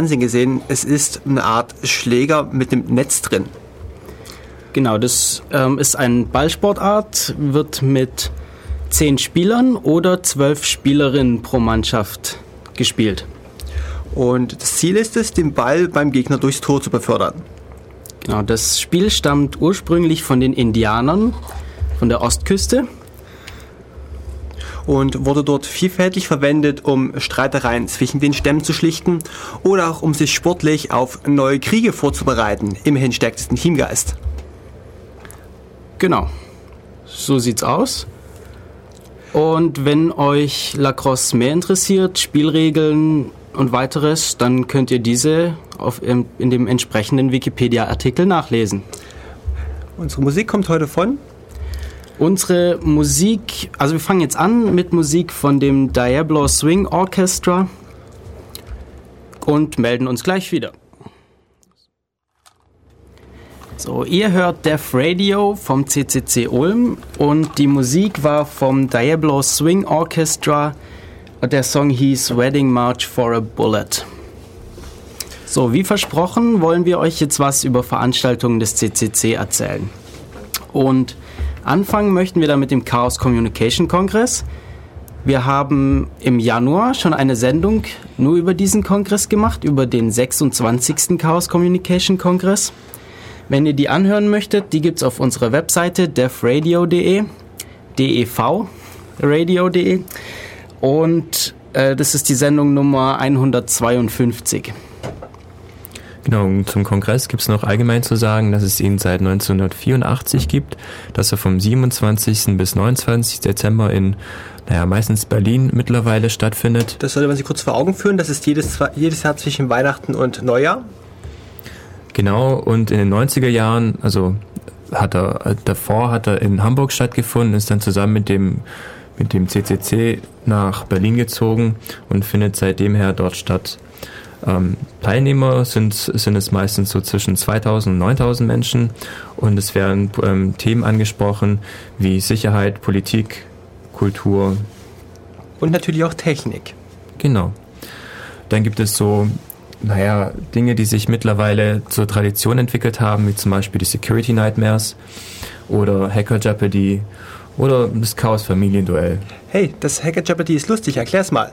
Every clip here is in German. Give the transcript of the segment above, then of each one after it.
Fernsehen gesehen. Es ist eine Art Schläger mit dem Netz drin. Genau, das ähm, ist eine Ballsportart, wird mit zehn Spielern oder zwölf Spielerinnen pro Mannschaft gespielt. Und das Ziel ist es, den Ball beim Gegner durchs Tor zu befördern. Genau, das Spiel stammt ursprünglich von den Indianern von der Ostküste und wurde dort vielfältig verwendet, um Streitereien zwischen den Stämmen zu schlichten oder auch um sich sportlich auf neue Kriege vorzubereiten. Immerhin stärkt es den Teamgeist. Genau, so sieht's aus. Und wenn euch Lacrosse mehr interessiert, Spielregeln und weiteres, dann könnt ihr diese auf, in dem entsprechenden Wikipedia-Artikel nachlesen. Unsere Musik kommt heute von Unsere Musik, also wir fangen jetzt an mit Musik von dem Diablo Swing Orchestra und melden uns gleich wieder. So, ihr hört Def Radio vom CCC Ulm und die Musik war vom Diablo Swing Orchestra. Der Song hieß Wedding March for a Bullet. So, wie versprochen, wollen wir euch jetzt was über Veranstaltungen des CCC erzählen. Und Anfangen möchten wir da mit dem Chaos Communication Kongress. Wir haben im Januar schon eine Sendung nur über diesen Kongress gemacht, über den 26. Chaos Communication Kongress. Wenn ihr die anhören möchtet, die gibt es auf unserer Webseite devradio.de, dev radio.de und äh, das ist die Sendung Nummer 152. Genau, zum Kongress gibt es noch allgemein zu sagen, dass es ihn seit 1984 gibt, dass er vom 27. bis 29. Dezember in, naja, meistens Berlin mittlerweile stattfindet. Das sollte man sich kurz vor Augen führen, das ist jedes, jedes Jahr zwischen Weihnachten und Neujahr. Genau, und in den 90er Jahren, also hat er, davor hat er in Hamburg stattgefunden, ist dann zusammen mit dem mit dem CCC nach Berlin gezogen und findet seitdem her dort statt. Ähm, Teilnehmer sind, sind es meistens so zwischen 2000 und 9000 Menschen und es werden ähm, Themen angesprochen wie Sicherheit, Politik, Kultur. Und natürlich auch Technik. Genau. Dann gibt es so, naja, Dinge, die sich mittlerweile zur Tradition entwickelt haben, wie zum Beispiel die Security Nightmares oder Hacker Jeopardy oder das Chaos Familienduell. Hey, das Hacker Jeopardy ist lustig, erklär's mal.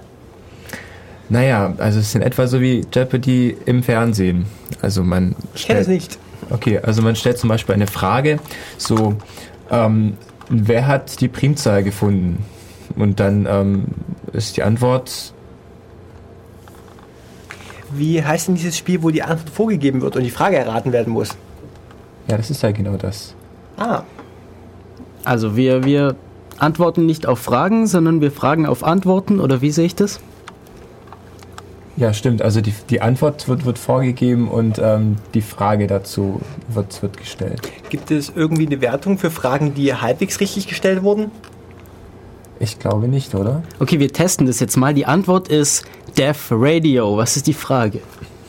Naja, also es ist in etwa so wie Jeopardy im Fernsehen. Also man ich kenne es nicht. Okay, also man stellt zum Beispiel eine Frage, so, ähm, wer hat die Primzahl gefunden? Und dann ähm, ist die Antwort. Wie heißt denn dieses Spiel, wo die Antwort vorgegeben wird und die Frage erraten werden muss? Ja, das ist halt genau das. Ah. Also wir, wir antworten nicht auf Fragen, sondern wir fragen auf Antworten, oder wie sehe ich das? Ja, stimmt. Also die, die Antwort wird, wird vorgegeben und ähm, die Frage dazu wird, wird gestellt. Gibt es irgendwie eine Wertung für Fragen, die halbwegs richtig gestellt wurden? Ich glaube nicht, oder? Okay, wir testen das jetzt mal. Die Antwort ist Def Radio. Was ist die Frage?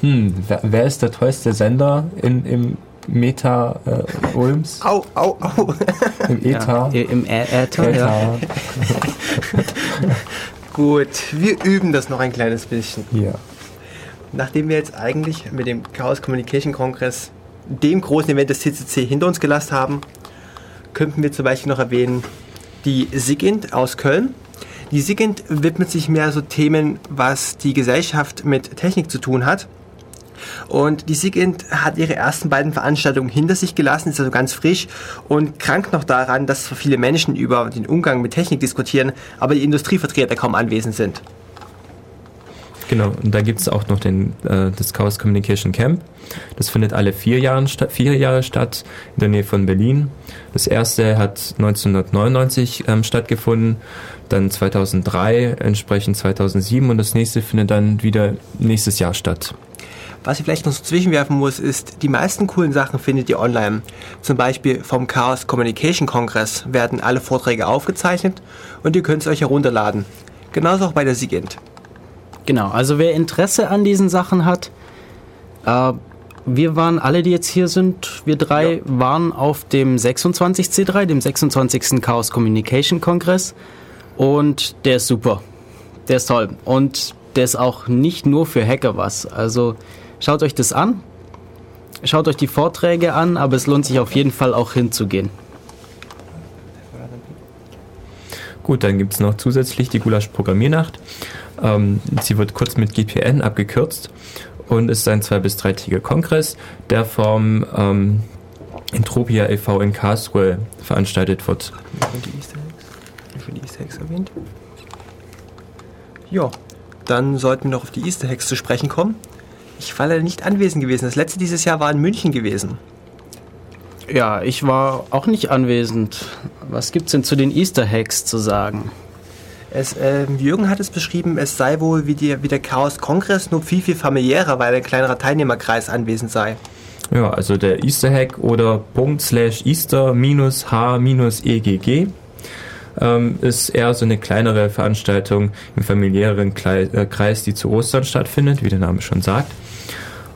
Hm, wer, wer ist der tollste Sender in, im Meta äh, Ulms? Au, au, au. Im ETA? Ja, Im Äther, ja. Gut, wir üben das noch ein kleines bisschen. Ja. Nachdem wir jetzt eigentlich mit dem Chaos Communication Kongress, dem großen Event des CCC, hinter uns gelassen haben, könnten wir zum Beispiel noch erwähnen die SIGINT aus Köln. Die SIGINT widmet sich mehr so Themen, was die Gesellschaft mit Technik zu tun hat. Und die SIGINT hat ihre ersten beiden Veranstaltungen hinter sich gelassen, ist also ganz frisch und krankt noch daran, dass viele Menschen über den Umgang mit Technik diskutieren, aber die Industrievertreter kaum anwesend sind. Genau, und da gibt es auch noch den, äh, das Chaos Communication Camp. Das findet alle vier, Jahren vier Jahre statt, in der Nähe von Berlin. Das erste hat 1999 ähm, stattgefunden, dann 2003, entsprechend 2007 und das nächste findet dann wieder nächstes Jahr statt. Was ich vielleicht noch so zwischenwerfen muss, ist, die meisten coolen Sachen findet ihr online. Zum Beispiel vom Chaos Communication Kongress werden alle Vorträge aufgezeichnet und ihr könnt es euch herunterladen. Genauso auch bei der SIGINT. Genau, also wer Interesse an diesen Sachen hat, äh, wir waren alle, die jetzt hier sind, wir drei ja. waren auf dem 26C3, dem 26. Chaos Communication Kongress und der ist super. Der ist toll. Und der ist auch nicht nur für Hacker was. Also schaut euch das an, schaut euch die Vorträge an, aber es lohnt sich auf jeden Fall auch hinzugehen. Gut, dann gibt es noch zusätzlich die Gulasch-Programmiernacht. Ähm, sie wird kurz mit GPN abgekürzt und ist ein zwei- bis dreitägiger Kongress, der vom ähm, Entropia e.V. in Karlsruhe veranstaltet wird. Für die Easter Eggs erwähnt. Ja, dann sollten wir noch auf die Easter Eggs zu sprechen kommen. Ich war leider nicht anwesend gewesen. Das letzte dieses Jahr war in München gewesen. Ja, ich war auch nicht anwesend. Was gibt's denn zu den Easter Eggs zu sagen? Es, ähm, Jürgen hat es beschrieben, es sei wohl wie, die, wie der Chaos-Kongress, nur viel, viel familiärer, weil ein kleinerer Teilnehmerkreis anwesend sei. Ja, also der Easter Hack oder Punkt slash Easter minus H minus EGG ähm, ist eher so eine kleinere Veranstaltung im familiären äh, Kreis, die zu Ostern stattfindet, wie der Name schon sagt.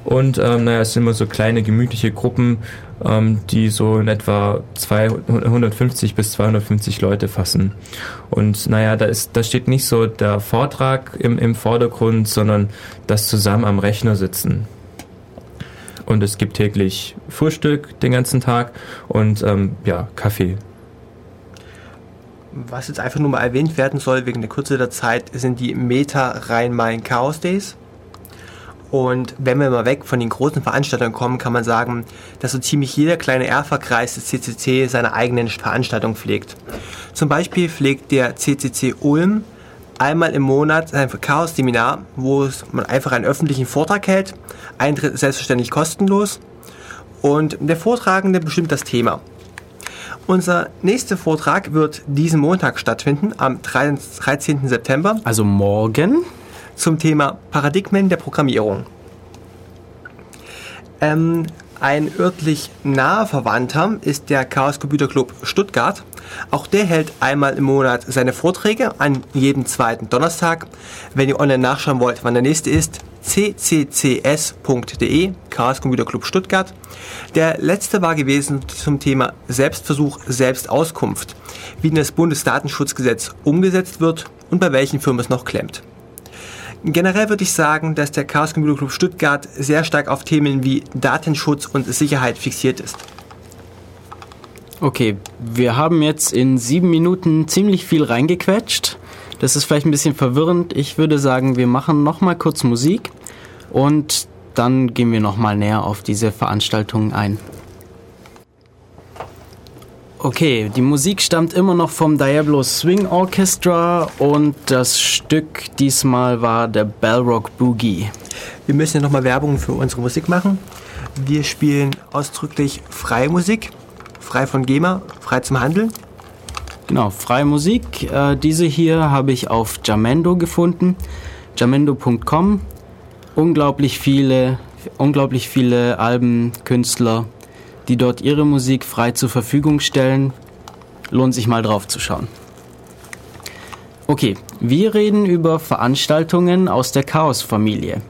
Und ähm, naja, es sind immer so kleine, gemütliche Gruppen, ähm, die so in etwa 250 bis 250 Leute fassen. Und naja, da, ist, da steht nicht so der Vortrag im, im Vordergrund, sondern das zusammen am Rechner sitzen. Und es gibt täglich Frühstück den ganzen Tag und ähm, ja, Kaffee. Was jetzt einfach nur mal erwähnt werden soll, wegen der Kürze der Zeit, sind die Meta Rhein-Main Chaos Days. Und wenn wir mal weg von den großen Veranstaltungen kommen, kann man sagen, dass so ziemlich jeder kleine Erfa-Kreis des CCC seine eigenen Veranstaltungen pflegt. Zum Beispiel pflegt der CCC Ulm einmal im Monat ein Chaos-Seminar, wo man einfach einen öffentlichen Vortrag hält. Eintritt ist selbstverständlich kostenlos. Und der Vortragende bestimmt das Thema. Unser nächster Vortrag wird diesen Montag stattfinden, am 13. September. Also morgen? Zum Thema Paradigmen der Programmierung. Ähm, ein örtlich naher Verwandter ist der Chaos Computer Club Stuttgart. Auch der hält einmal im Monat seine Vorträge an jedem zweiten Donnerstag. Wenn ihr online nachschauen wollt, wann der nächste ist, cccs.de, Chaos Computer Club Stuttgart. Der letzte war gewesen zum Thema Selbstversuch, Selbstauskunft, wie das Bundesdatenschutzgesetz umgesetzt wird und bei welchen Firmen es noch klemmt. Generell würde ich sagen, dass der Chaos Computer Club Stuttgart sehr stark auf Themen wie Datenschutz und Sicherheit fixiert ist. Okay, wir haben jetzt in sieben Minuten ziemlich viel reingequetscht. Das ist vielleicht ein bisschen verwirrend. Ich würde sagen, wir machen nochmal kurz Musik und dann gehen wir nochmal näher auf diese Veranstaltungen ein. Okay, die Musik stammt immer noch vom Diablo Swing Orchestra und das Stück diesmal war der Bellrock Boogie. Wir müssen ja nochmal Werbung für unsere Musik machen. Wir spielen ausdrücklich freie Musik, frei von GEMA, frei zum Handeln. Genau, freie Musik. Äh, diese hier habe ich auf Jamendo gefunden. Jamendo.com. Unglaublich viele, unglaublich viele Alben, Künstler, die dort ihre Musik frei zur Verfügung stellen. Lohnt sich mal drauf zu schauen. Okay, wir reden über Veranstaltungen aus der Chaos-Familie.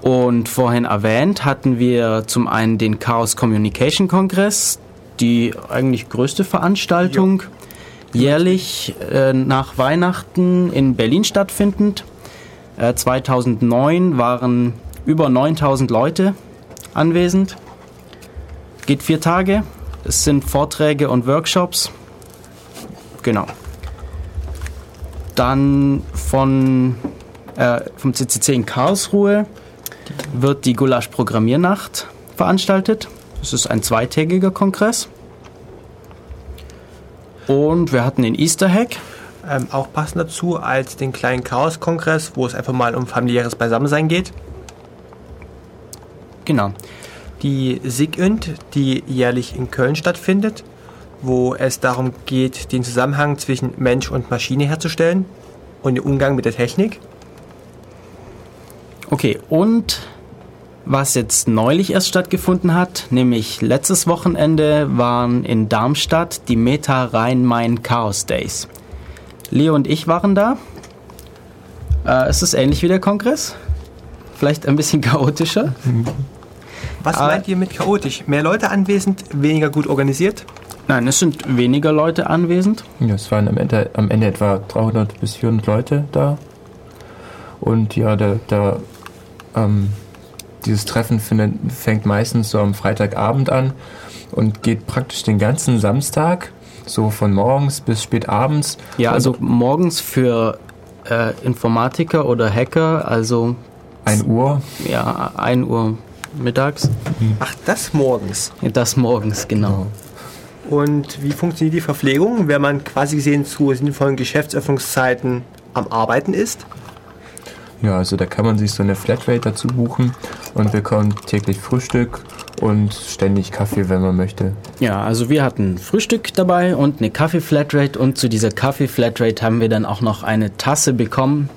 Und vorhin erwähnt hatten wir zum einen den Chaos Communication Kongress, die eigentlich größte Veranstaltung, jährlich äh, nach Weihnachten in Berlin stattfindend. Äh, 2009 waren über 9000 Leute anwesend. Geht vier Tage. Es sind Vorträge und Workshops. Genau. Dann von, äh, vom CCC in Karlsruhe wird die Gulasch Programmiernacht veranstaltet. Es ist ein zweitägiger Kongress. Und wir hatten den Easter Hack. Ähm, auch passend dazu als den kleinen Chaos-Kongress, wo es einfach mal um familiäres Beisammensein geht. Genau. Die SIGINT, die jährlich in Köln stattfindet, wo es darum geht, den Zusammenhang zwischen Mensch und Maschine herzustellen und den Umgang mit der Technik. Okay, und was jetzt neulich erst stattgefunden hat, nämlich letztes Wochenende, waren in Darmstadt die Meta Rhein-Main Chaos Days. Leo und ich waren da. Äh, es ist ähnlich wie der Kongress. Vielleicht ein bisschen chaotischer. Was Ah. meint ihr mit chaotisch? Mehr Leute anwesend, weniger gut organisiert? Nein, es sind weniger Leute anwesend. Ja, es waren am Ende, am Ende etwa 300 bis 400 Leute da. Und ja, da, da ähm, dieses Treffen findet, fängt meistens so am Freitagabend an und geht praktisch den ganzen Samstag, so von morgens bis spät abends. Ja, also morgens für äh, Informatiker oder Hacker, also 1 Uhr. Ja, 1 Uhr mittags. Ach, das morgens? Das morgens, genau. Und wie funktioniert die Verpflegung, wenn man quasi gesehen zu sinnvollen Geschäftsöffnungszeiten am Arbeiten ist? Ja, also da kann man sich so eine Flatrate dazu buchen und bekommt täglich Frühstück und ständig Kaffee, wenn man möchte. Ja, also wir hatten Frühstück dabei und eine Kaffee-Flatrate und zu dieser Kaffee-Flatrate haben wir dann auch noch eine Tasse bekommen,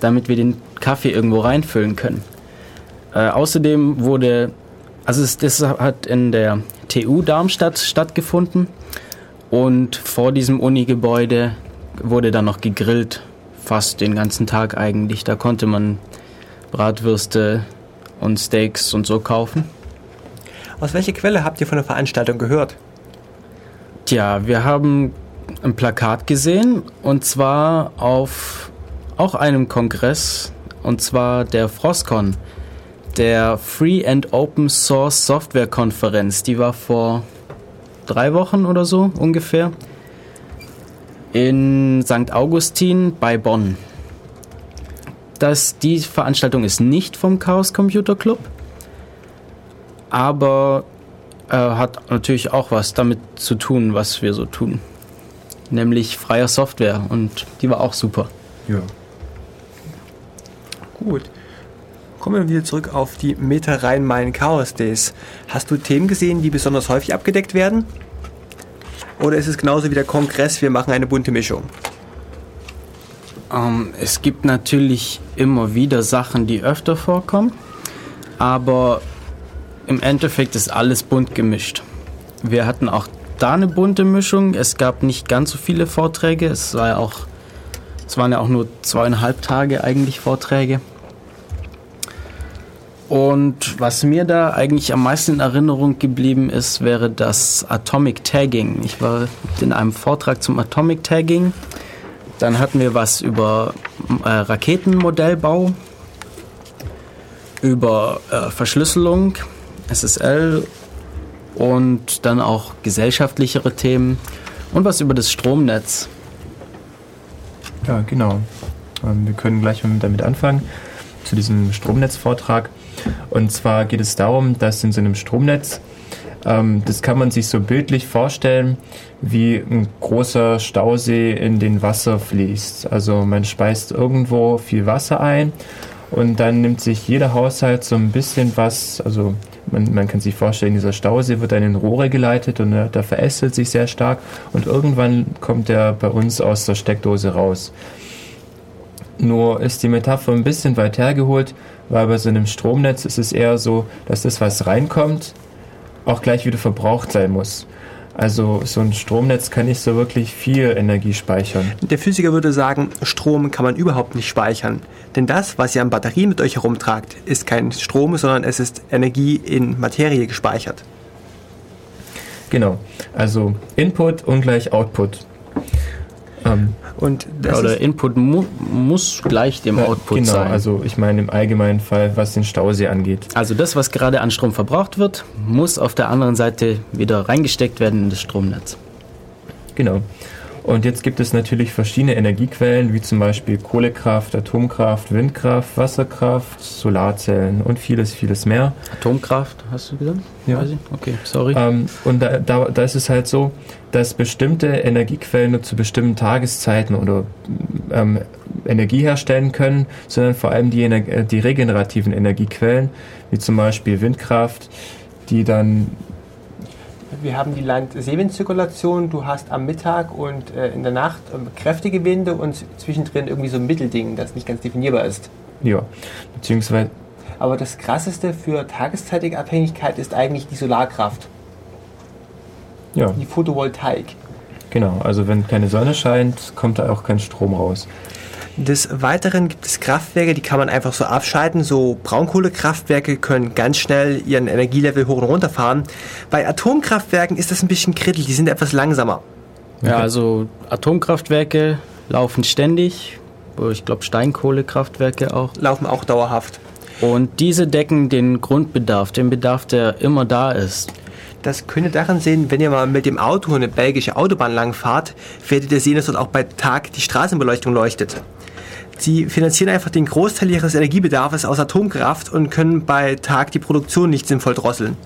damit wir den Kaffee irgendwo reinfüllen können. Äh, außerdem wurde, also es, das hat in der TU Darmstadt stattgefunden und vor diesem Uni-Gebäude wurde dann noch gegrillt fast den ganzen Tag eigentlich. Da konnte man Bratwürste und Steaks und so kaufen. Aus welcher Quelle habt ihr von der Veranstaltung gehört? Tja, wir haben ein Plakat gesehen und zwar auf auch einem Kongress und zwar der Frostcon, der Free and Open Source Software Konferenz. Die war vor drei Wochen oder so ungefähr in St. Augustin bei Bonn. Das, die Veranstaltung ist nicht vom Chaos Computer Club, aber äh, hat natürlich auch was damit zu tun, was wir so tun. Nämlich freier Software und die war auch super. Ja. Gut. Kommen wir wieder zurück auf die Meta Rhein-Main Chaos Days. Hast du Themen gesehen, die besonders häufig abgedeckt werden? Oder ist es genauso wie der Kongress, wir machen eine bunte Mischung? Ähm, es gibt natürlich immer wieder Sachen, die öfter vorkommen, aber im Endeffekt ist alles bunt gemischt. Wir hatten auch da eine bunte Mischung. Es gab nicht ganz so viele Vorträge. Es war ja auch, es waren ja auch nur zweieinhalb Tage eigentlich Vorträge. Und was mir da eigentlich am meisten in Erinnerung geblieben ist, wäre das Atomic Tagging. Ich war in einem Vortrag zum Atomic Tagging. Dann hatten wir was über äh, Raketenmodellbau, über äh, Verschlüsselung, SSL und dann auch gesellschaftlichere Themen und was über das Stromnetz. Ja, genau. Ähm, wir können gleich damit anfangen zu diesem Stromnetzvortrag. Und zwar geht es darum, dass in so einem Stromnetz, ähm, das kann man sich so bildlich vorstellen, wie ein großer Stausee in den Wasser fließt. Also man speist irgendwo viel Wasser ein und dann nimmt sich jeder Haushalt so ein bisschen was, also man, man, kann sich vorstellen, dieser Stausee wird dann in Rohre geleitet und der, der verästelt sich sehr stark und irgendwann kommt er bei uns aus der Steckdose raus. Nur ist die Metapher ein bisschen weit hergeholt, weil bei so einem Stromnetz ist es eher so, dass das, was reinkommt, auch gleich wieder verbraucht sein muss. Also so ein Stromnetz kann nicht so wirklich viel Energie speichern. Der Physiker würde sagen, Strom kann man überhaupt nicht speichern. Denn das, was ihr an Batterien mit euch herumtragt, ist kein Strom, sondern es ist Energie in Materie gespeichert. Genau. Also Input ungleich Output. Ähm, und ja, oder Input mu muss gleich dem ja, Output genau, sein. Genau, also ich meine im allgemeinen Fall, was den Stausee angeht. Also das, was gerade an Strom verbraucht wird, muss auf der anderen Seite wieder reingesteckt werden in das Stromnetz. Genau. Und jetzt gibt es natürlich verschiedene Energiequellen, wie zum Beispiel Kohlekraft, Atomkraft, Windkraft, Wasserkraft, Solarzellen und vieles, vieles mehr. Atomkraft, hast du gesagt? Ja. Okay, sorry. Ähm, und da, da, da ist es halt so, dass bestimmte Energiequellen nur zu bestimmten Tageszeiten oder ähm, Energie herstellen können, sondern vor allem die, Ener die regenerativen Energiequellen, wie zum Beispiel Windkraft, die dann wir haben die Land-Seewind-Zirkulation. Du hast am Mittag und äh, in der Nacht ähm, kräftige Winde und zwischendrin irgendwie so ein Mittelding, das nicht ganz definierbar ist. Ja, beziehungsweise. Aber das krasseste für tageszeitige Abhängigkeit ist eigentlich die Solarkraft. Ja. Die Photovoltaik. Genau, also wenn keine Sonne scheint, kommt da auch kein Strom raus. Des Weiteren gibt es Kraftwerke, die kann man einfach so abschalten. So Braunkohlekraftwerke können ganz schnell ihren Energielevel hoch und runter fahren. Bei Atomkraftwerken ist das ein bisschen kritisch, die sind etwas langsamer. Ja, also Atomkraftwerke laufen ständig ich glaube Steinkohlekraftwerke auch. Laufen auch dauerhaft. Und diese decken den Grundbedarf, den Bedarf, der immer da ist. Das könnt ihr daran sehen, wenn ihr mal mit dem Auto eine belgische Autobahn lang fahrt, werdet ihr sehen, dass dort auch bei Tag die Straßenbeleuchtung leuchtet. Sie finanzieren einfach den Großteil ihres Energiebedarfs aus Atomkraft und können bei Tag die Produktion nicht sinnvoll drosseln.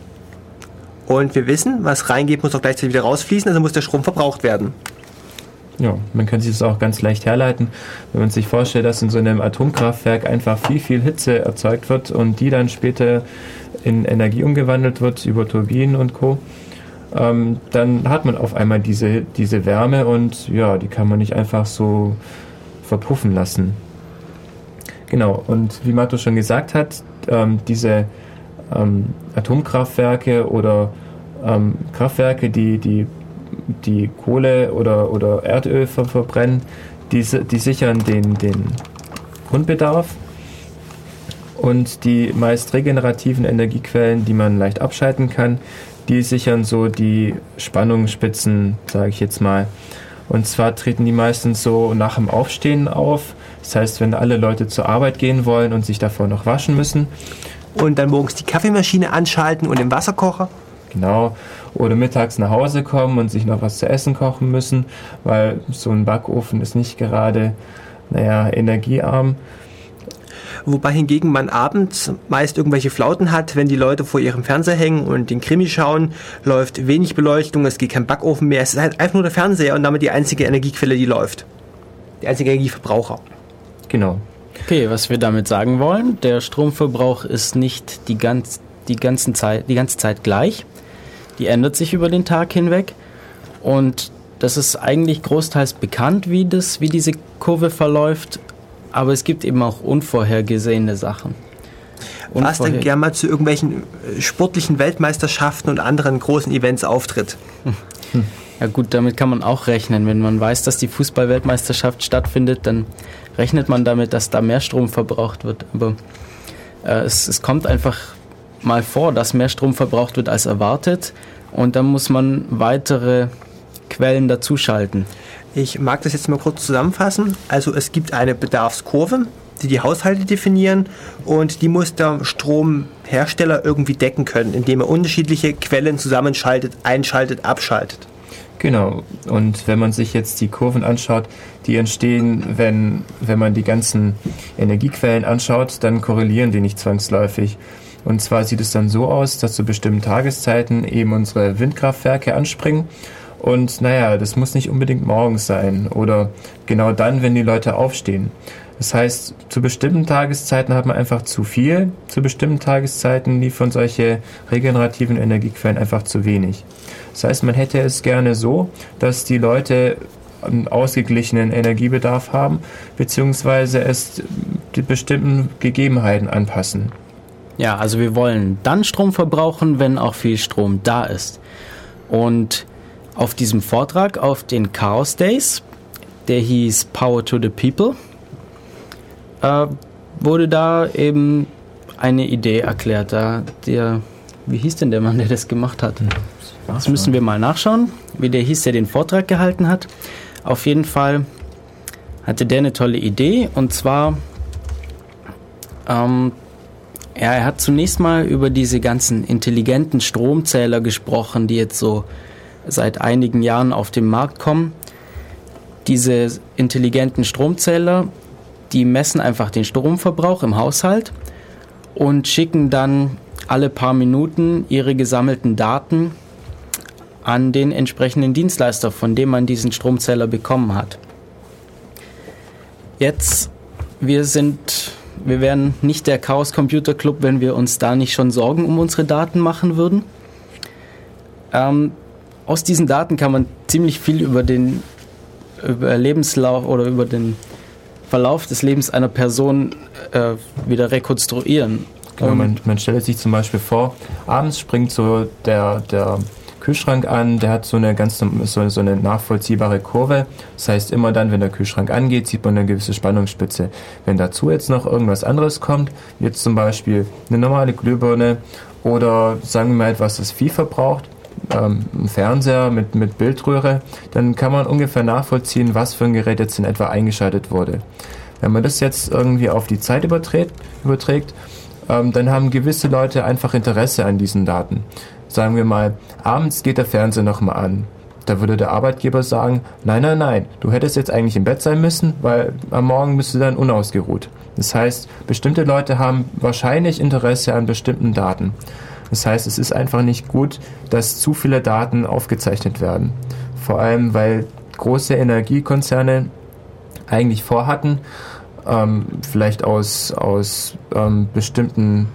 Und wir wissen, was reingeht, muss auch gleichzeitig wieder rausfließen, also muss der Strom verbraucht werden. Ja, man kann sich das auch ganz leicht herleiten, wenn man sich vorstellt, dass in so einem Atomkraftwerk einfach viel, viel Hitze erzeugt wird und die dann später in Energie umgewandelt wird über Turbinen und Co. Ähm, dann hat man auf einmal diese, diese Wärme und ja, die kann man nicht einfach so verpuffen lassen. Genau, und wie Mato schon gesagt hat, ähm, diese ähm, Atomkraftwerke oder ähm, Kraftwerke, die, die, die Kohle oder, oder Erdöl ver verbrennen, die, die sichern den, den Grundbedarf und die meist regenerativen Energiequellen, die man leicht abschalten kann, die sichern so die Spannungsspitzen, sage ich jetzt mal. Und zwar treten die meistens so nach dem Aufstehen auf. Das heißt, wenn alle Leute zur Arbeit gehen wollen und sich davor noch waschen müssen. Und dann morgens die Kaffeemaschine anschalten und den Wasserkocher. Genau. Oder mittags nach Hause kommen und sich noch was zu essen kochen müssen, weil so ein Backofen ist nicht gerade, naja, energiearm. Wobei hingegen man abends meist irgendwelche Flauten hat, wenn die Leute vor ihrem Fernseher hängen und den Krimi schauen, läuft wenig Beleuchtung, es geht kein Backofen mehr, es ist halt einfach nur der Fernseher und damit die einzige Energiequelle, die läuft. Der einzige Energieverbraucher. Genau. Okay, was wir damit sagen wollen, der Stromverbrauch ist nicht die, ganz, die, ganzen Zeit, die ganze Zeit gleich. Die ändert sich über den Tag hinweg. Und das ist eigentlich großteils bekannt, wie, das, wie diese Kurve verläuft aber es gibt eben auch unvorhergesehene Sachen. Unvorher Was dann gerne mal zu irgendwelchen äh, sportlichen Weltmeisterschaften und anderen großen Events auftritt. Ja gut, damit kann man auch rechnen. Wenn man weiß, dass die Fußball-Weltmeisterschaft stattfindet, dann rechnet man damit, dass da mehr Strom verbraucht wird. Aber äh, es, es kommt einfach mal vor, dass mehr Strom verbraucht wird als erwartet und dann muss man weitere Quellen dazuschalten. Ich mag das jetzt mal kurz zusammenfassen. Also es gibt eine Bedarfskurve, die die Haushalte definieren und die muss der Stromhersteller irgendwie decken können, indem er unterschiedliche Quellen zusammenschaltet, einschaltet, abschaltet. Genau. Und wenn man sich jetzt die Kurven anschaut, die entstehen, wenn, wenn man die ganzen Energiequellen anschaut, dann korrelieren die nicht zwangsläufig. Und zwar sieht es dann so aus, dass zu bestimmten Tageszeiten eben unsere Windkraftwerke anspringen und naja, das muss nicht unbedingt morgens sein oder genau dann, wenn die Leute aufstehen. Das heißt, zu bestimmten Tageszeiten hat man einfach zu viel, zu bestimmten Tageszeiten liefern solche regenerativen Energiequellen einfach zu wenig. Das heißt, man hätte es gerne so, dass die Leute einen ausgeglichenen Energiebedarf haben, beziehungsweise es die bestimmten Gegebenheiten anpassen. Ja, also wir wollen dann Strom verbrauchen, wenn auch viel Strom da ist. Und auf diesem Vortrag auf den Chaos Days, der hieß Power to the People, äh, wurde da eben eine Idee erklärt. Da der, wie hieß denn der Mann, der das gemacht hat? Das müssen wir mal nachschauen, wie der hieß, der den Vortrag gehalten hat. Auf jeden Fall hatte der eine tolle Idee und zwar, ähm, ja, er hat zunächst mal über diese ganzen intelligenten Stromzähler gesprochen, die jetzt so seit einigen Jahren auf den Markt kommen. Diese intelligenten Stromzähler, die messen einfach den Stromverbrauch im Haushalt und schicken dann alle paar Minuten ihre gesammelten Daten an den entsprechenden Dienstleister, von dem man diesen Stromzähler bekommen hat. Jetzt, wir sind, wir wären nicht der Chaos Computer Club, wenn wir uns da nicht schon Sorgen um unsere Daten machen würden. Ähm, aus diesen Daten kann man ziemlich viel über den über Lebenslauf oder über den Verlauf des Lebens einer Person äh, wieder rekonstruieren. Genau, man, man stellt sich zum Beispiel vor, abends springt so der, der Kühlschrank an, der hat so eine ganz so, so eine nachvollziehbare Kurve. Das heißt, immer dann, wenn der Kühlschrank angeht, sieht man eine gewisse Spannungsspitze. Wenn dazu jetzt noch irgendwas anderes kommt, jetzt zum Beispiel eine normale Glühbirne oder sagen wir mal etwas, das viel verbraucht, ähm, einen Fernseher mit, mit Bildröhre, dann kann man ungefähr nachvollziehen, was für ein Gerät jetzt in etwa eingeschaltet wurde. Wenn man das jetzt irgendwie auf die Zeit überträgt, überträgt ähm, dann haben gewisse Leute einfach Interesse an diesen Daten. Sagen wir mal, abends geht der Fernseher nochmal an. Da würde der Arbeitgeber sagen, nein, nein, nein, du hättest jetzt eigentlich im Bett sein müssen, weil am Morgen bist du dann unausgeruht. Das heißt, bestimmte Leute haben wahrscheinlich Interesse an bestimmten Daten. Das heißt, es ist einfach nicht gut, dass zu viele Daten aufgezeichnet werden. Vor allem, weil große Energiekonzerne eigentlich vorhatten, ähm, vielleicht aus, aus ähm, bestimmten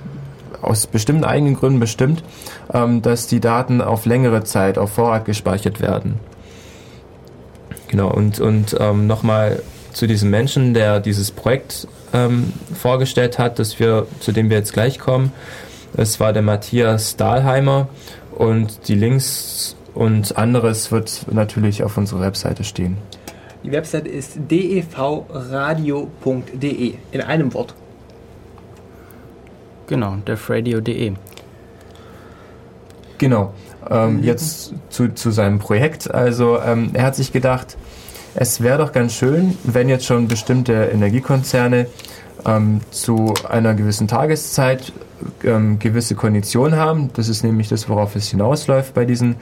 aus bestimmten eigenen Gründen bestimmt, ähm, dass die Daten auf längere Zeit auf Vorrat gespeichert werden. Genau, und, und ähm, nochmal zu diesem Menschen, der dieses Projekt ähm, vorgestellt hat, das wir, zu dem wir jetzt gleich kommen. Es war der Matthias Dahlheimer und die Links und anderes wird natürlich auf unserer Webseite stehen. Die Webseite ist devradio.de in einem Wort. Genau, defradio.de. Genau. Ähm. Jetzt zu, zu seinem Projekt. Also ähm, er hat sich gedacht, es wäre doch ganz schön, wenn jetzt schon bestimmte Energiekonzerne ähm, zu einer gewissen Tageszeit ähm, gewisse Konditionen haben. Das ist nämlich das, worauf es hinausläuft bei diesen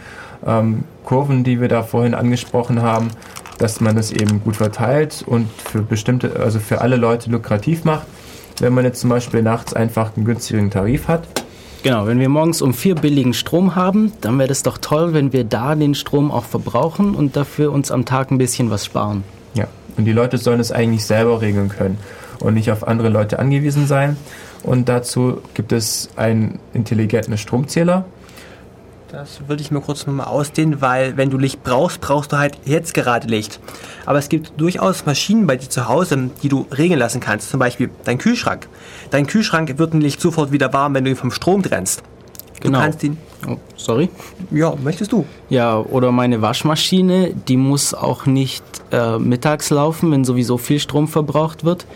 ähm, Kurven, die wir da vorhin angesprochen haben, dass man das eben gut verteilt und für bestimmte, also für alle Leute lukrativ macht wenn man jetzt zum Beispiel nachts einfach einen günstigen Tarif hat. Genau, wenn wir morgens um vier billigen Strom haben, dann wäre das doch toll, wenn wir da den Strom auch verbrauchen und dafür uns am Tag ein bisschen was sparen. Ja, und die Leute sollen es eigentlich selber regeln können und nicht auf andere Leute angewiesen sein. Und dazu gibt es einen intelligenten Stromzähler, das würde ich mir kurz nochmal ausdehnen, weil wenn du Licht brauchst, brauchst du halt jetzt gerade Licht. Aber es gibt durchaus Maschinen bei dir zu Hause, die du regeln lassen kannst. Zum Beispiel dein Kühlschrank. Dein Kühlschrank wird ein Licht sofort wieder warm, wenn du ihn vom Strom trennst. Du genau. kannst ihn. Oh, sorry? Ja, möchtest du? Ja, oder meine Waschmaschine, die muss auch nicht äh, mittags laufen, wenn sowieso viel Strom verbraucht wird.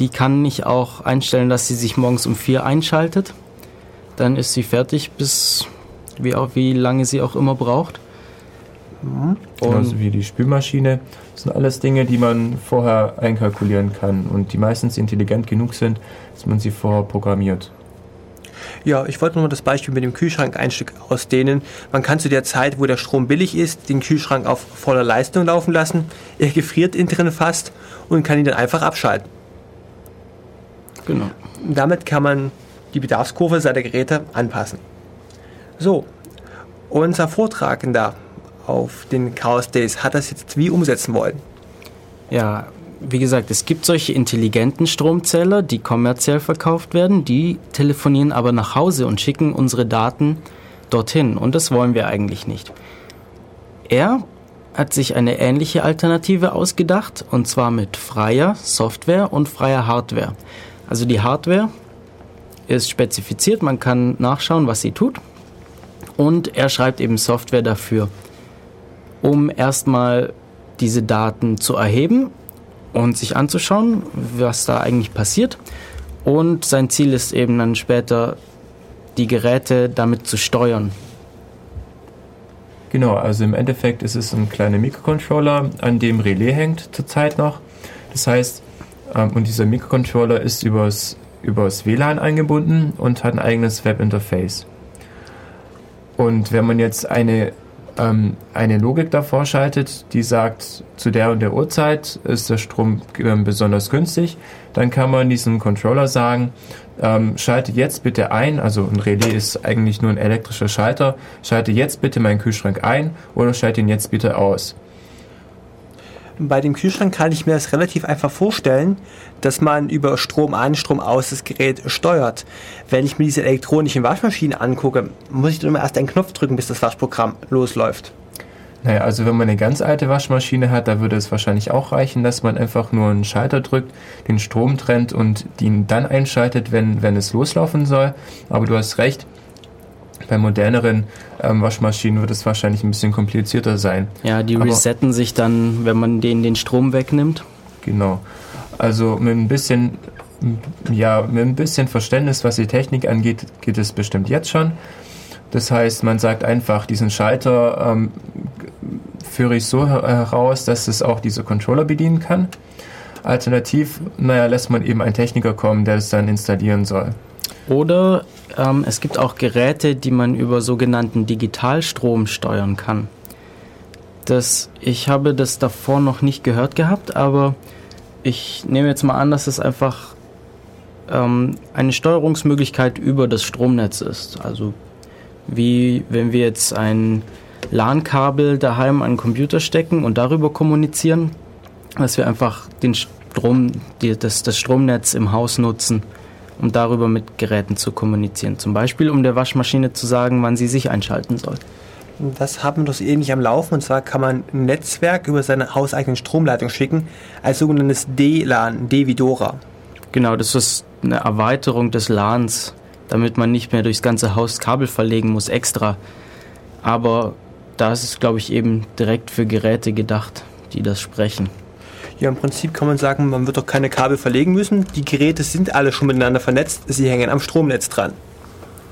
Die kann ich auch einstellen, dass sie sich morgens um vier einschaltet. Dann ist sie fertig bis wie, auch, wie lange sie auch immer braucht. Mhm. Genauso wie die Spülmaschine. Das sind alles Dinge, die man vorher einkalkulieren kann und die meistens intelligent genug sind, dass man sie vorher programmiert. Ja, ich wollte nur das Beispiel mit dem Kühlschrank ein Stück ausdehnen. Man kann zu der Zeit, wo der Strom billig ist, den Kühlschrank auf voller Leistung laufen lassen. Er gefriert innen drin fast und kann ihn dann einfach abschalten. Genau. Damit kann man die Bedarfskurve seiner Geräte anpassen. So, unser Vortragender auf den Chaos Days hat das jetzt wie umsetzen wollen? Ja, wie gesagt, es gibt solche intelligenten Stromzähler, die kommerziell verkauft werden, die telefonieren aber nach Hause und schicken unsere Daten dorthin und das wollen wir eigentlich nicht. Er hat sich eine ähnliche Alternative ausgedacht und zwar mit freier Software und freier Hardware. Also die Hardware ist spezifiziert, man kann nachschauen, was sie tut und er schreibt eben Software dafür, um erstmal diese Daten zu erheben und sich anzuschauen, was da eigentlich passiert. Und sein Ziel ist eben dann später, die Geräte damit zu steuern. Genau, also im Endeffekt ist es ein kleiner Mikrocontroller, an dem Relais hängt zurzeit noch. Das heißt, und dieser Mikrocontroller ist übers, übers WLAN eingebunden und hat ein eigenes Webinterface. Und wenn man jetzt eine, ähm, eine Logik davor schaltet, die sagt, zu der und der Uhrzeit ist der Strom äh, besonders günstig, dann kann man diesem Controller sagen, ähm, schalte jetzt bitte ein, also ein Relais ist eigentlich nur ein elektrischer Schalter, schalte jetzt bitte meinen Kühlschrank ein oder schalte ihn jetzt bitte aus. Bei dem Kühlschrank kann ich mir das relativ einfach vorstellen, dass man über Strom an, Strom aus das Gerät steuert. Wenn ich mir diese elektronischen Waschmaschinen angucke, muss ich dann immer erst einen Knopf drücken, bis das Waschprogramm losläuft. Naja, also wenn man eine ganz alte Waschmaschine hat, da würde es wahrscheinlich auch reichen, dass man einfach nur einen Schalter drückt, den Strom trennt und ihn dann einschaltet, wenn, wenn es loslaufen soll. Aber du hast recht, bei moderneren ähm, Waschmaschinen wird es wahrscheinlich ein bisschen komplizierter sein. Ja, die Aber resetten sich dann, wenn man denen den Strom wegnimmt. Genau. Also mit ein bisschen, ja, mit ein bisschen Verständnis, was die Technik angeht, geht es bestimmt jetzt schon. Das heißt, man sagt einfach, diesen Schalter ähm, führe ich so heraus, dass es auch diese Controller bedienen kann. Alternativ, naja, lässt man eben einen Techniker kommen, der es dann installieren soll. Oder ähm, es gibt auch Geräte, die man über sogenannten Digitalstrom steuern kann. Das, ich habe das davor noch nicht gehört gehabt, aber ich nehme jetzt mal an, dass es einfach ähm, eine Steuerungsmöglichkeit über das Stromnetz ist. Also wie wenn wir jetzt ein LAN-Kabel daheim an den Computer stecken und darüber kommunizieren, dass wir einfach den Strom, die, das, das Stromnetz im Haus nutzen, um darüber mit Geräten zu kommunizieren. Zum Beispiel, um der Waschmaschine zu sagen, wann sie sich einschalten soll. Das haben wir so ähnlich am Laufen. Und zwar kann man ein Netzwerk über seine hauseigenen Stromleitung schicken, als sogenanntes D-LAN, D-Vidora. Genau, das ist eine Erweiterung des LANs, damit man nicht mehr durchs ganze Haus Kabel verlegen muss extra. Aber da ist es, glaube ich, eben direkt für Geräte gedacht, die das sprechen. Ja, im Prinzip kann man sagen, man wird doch keine Kabel verlegen müssen. Die Geräte sind alle schon miteinander vernetzt. Sie hängen am Stromnetz dran.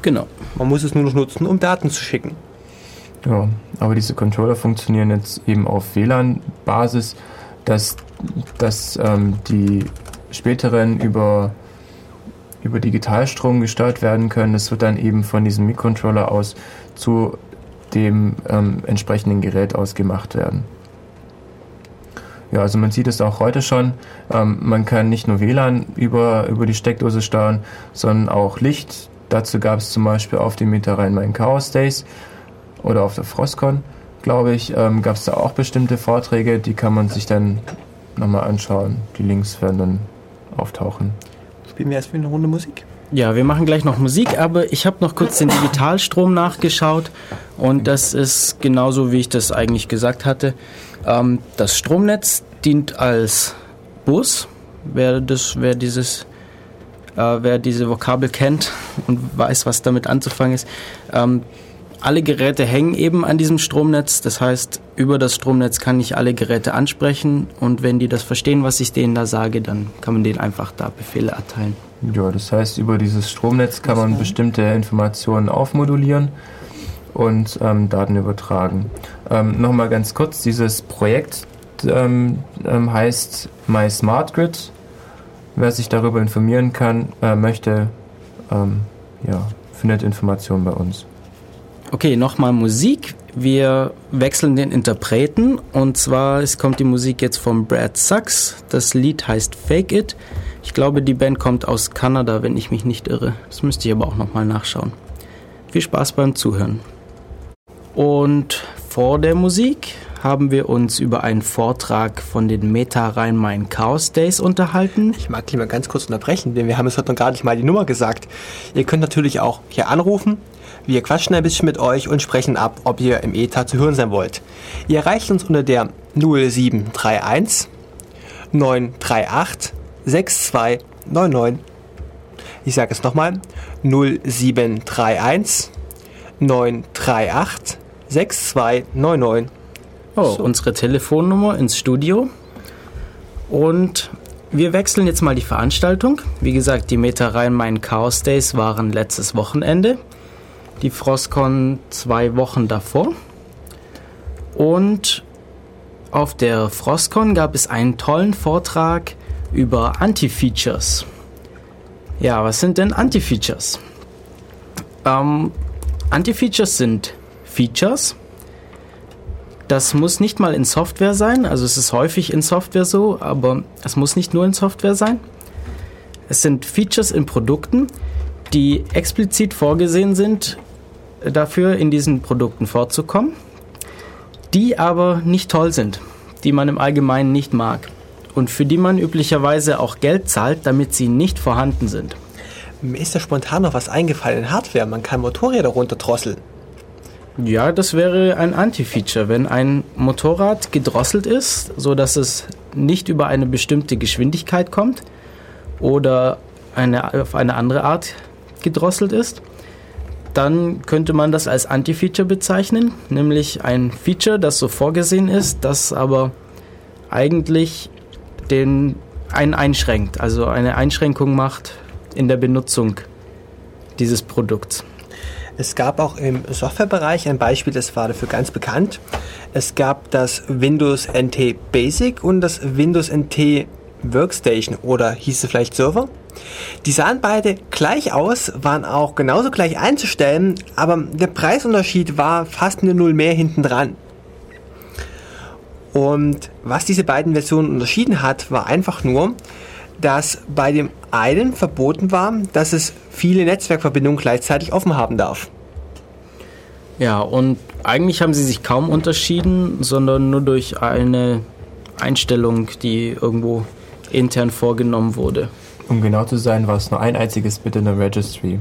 Genau. Man muss es nur noch nutzen, um Daten zu schicken. Ja, aber diese Controller funktionieren jetzt eben auf WLAN-Basis, dass, dass ähm, die späteren über, über Digitalstrom gesteuert werden können. Das wird dann eben von diesem Mikrocontroller aus zu dem ähm, entsprechenden Gerät ausgemacht werden. Ja, also man sieht es auch heute schon. Ähm, man kann nicht nur WLAN über, über die Steckdose steuern, sondern auch Licht. Dazu gab es zum Beispiel auf dem Meter Rhein-Main Chaos Days oder auf der Frostcon, glaube ich, ähm, gab es da auch bestimmte Vorträge, die kann man sich dann nochmal anschauen. Die Links werden dann auftauchen. Spielen wir erstmal eine Runde Musik? Ja, wir machen gleich noch Musik, aber ich habe noch kurz den Digitalstrom nachgeschaut und das ist genauso, wie ich das eigentlich gesagt hatte. Ähm, das Stromnetz dient als Bus. Wer, das, wer, dieses, äh, wer diese Vokabel kennt und weiß, was damit anzufangen ist. Ähm, alle Geräte hängen eben an diesem Stromnetz. Das heißt, über das Stromnetz kann ich alle Geräte ansprechen und wenn die das verstehen, was ich denen da sage, dann kann man denen einfach da Befehle erteilen. Ja, das heißt, über dieses Stromnetz kann man bestimmte Informationen aufmodulieren und ähm, Daten übertragen. Ähm, Nochmal ganz kurz, dieses Projekt ähm, ähm, heißt My Smart Grid. Wer sich darüber informieren kann, äh, möchte, ähm, ja, findet Informationen bei uns. Okay, nochmal Musik. Wir wechseln den Interpreten und zwar es kommt die Musik jetzt von Brad Sachs. Das Lied heißt Fake It. Ich glaube, die Band kommt aus Kanada, wenn ich mich nicht irre. Das müsste ich aber auch nochmal nachschauen. Viel Spaß beim Zuhören. Und vor der Musik haben wir uns über einen Vortrag von den Meta Rhein-Main Chaos Days unterhalten. Ich mag lieber ganz kurz unterbrechen, denn wir haben es heute noch gar nicht mal die Nummer gesagt. Ihr könnt natürlich auch hier anrufen. Wir quatschen ein bisschen mit euch und sprechen ab, ob ihr im ETA zu hören sein wollt. Ihr erreicht uns unter der 0731 938 6299. Ich sage es nochmal. 0731 938 6299. Oh, so. unsere Telefonnummer ins Studio. Und wir wechseln jetzt mal die Veranstaltung. Wie gesagt, die Meta Rhein-Main Chaos Days waren letztes Wochenende. Die Frostcon zwei Wochen davor. Und auf der Frostcon gab es einen tollen Vortrag über Anti-Features. Ja, was sind denn Anti-Features? Ähm, Anti-Features sind Features. Das muss nicht mal in Software sein, also es ist häufig in Software so, aber es muss nicht nur in Software sein. Es sind Features in Produkten, die explizit vorgesehen sind, dafür in diesen Produkten vorzukommen, die aber nicht toll sind, die man im Allgemeinen nicht mag und für die man üblicherweise auch Geld zahlt, damit sie nicht vorhanden sind. Mir ist da spontan noch was eingefallen in Hardware. Man kann Motorräder runterdrosseln. Ja, das wäre ein Anti-Feature. Wenn ein Motorrad gedrosselt ist, sodass es nicht über eine bestimmte Geschwindigkeit kommt oder eine, auf eine andere Art gedrosselt ist, dann könnte man das als Anti-Feature bezeichnen, nämlich ein Feature, das so vorgesehen ist, das aber eigentlich den einen einschränkt, also eine Einschränkung macht in der Benutzung dieses Produkts. Es gab auch im Softwarebereich ein Beispiel, das war dafür ganz bekannt. Es gab das Windows NT Basic und das Windows NT Workstation oder hieß es vielleicht Server. Die sahen beide gleich aus, waren auch genauso gleich einzustellen, aber der Preisunterschied war fast eine Null mehr hinten dran. Und was diese beiden Versionen unterschieden hat, war einfach nur, dass bei dem einen verboten war, dass es viele Netzwerkverbindungen gleichzeitig offen haben darf. Ja, und eigentlich haben sie sich kaum unterschieden, sondern nur durch eine Einstellung, die irgendwo intern vorgenommen wurde. Um genau zu sein, war es nur ein einziges Bit in der Registry.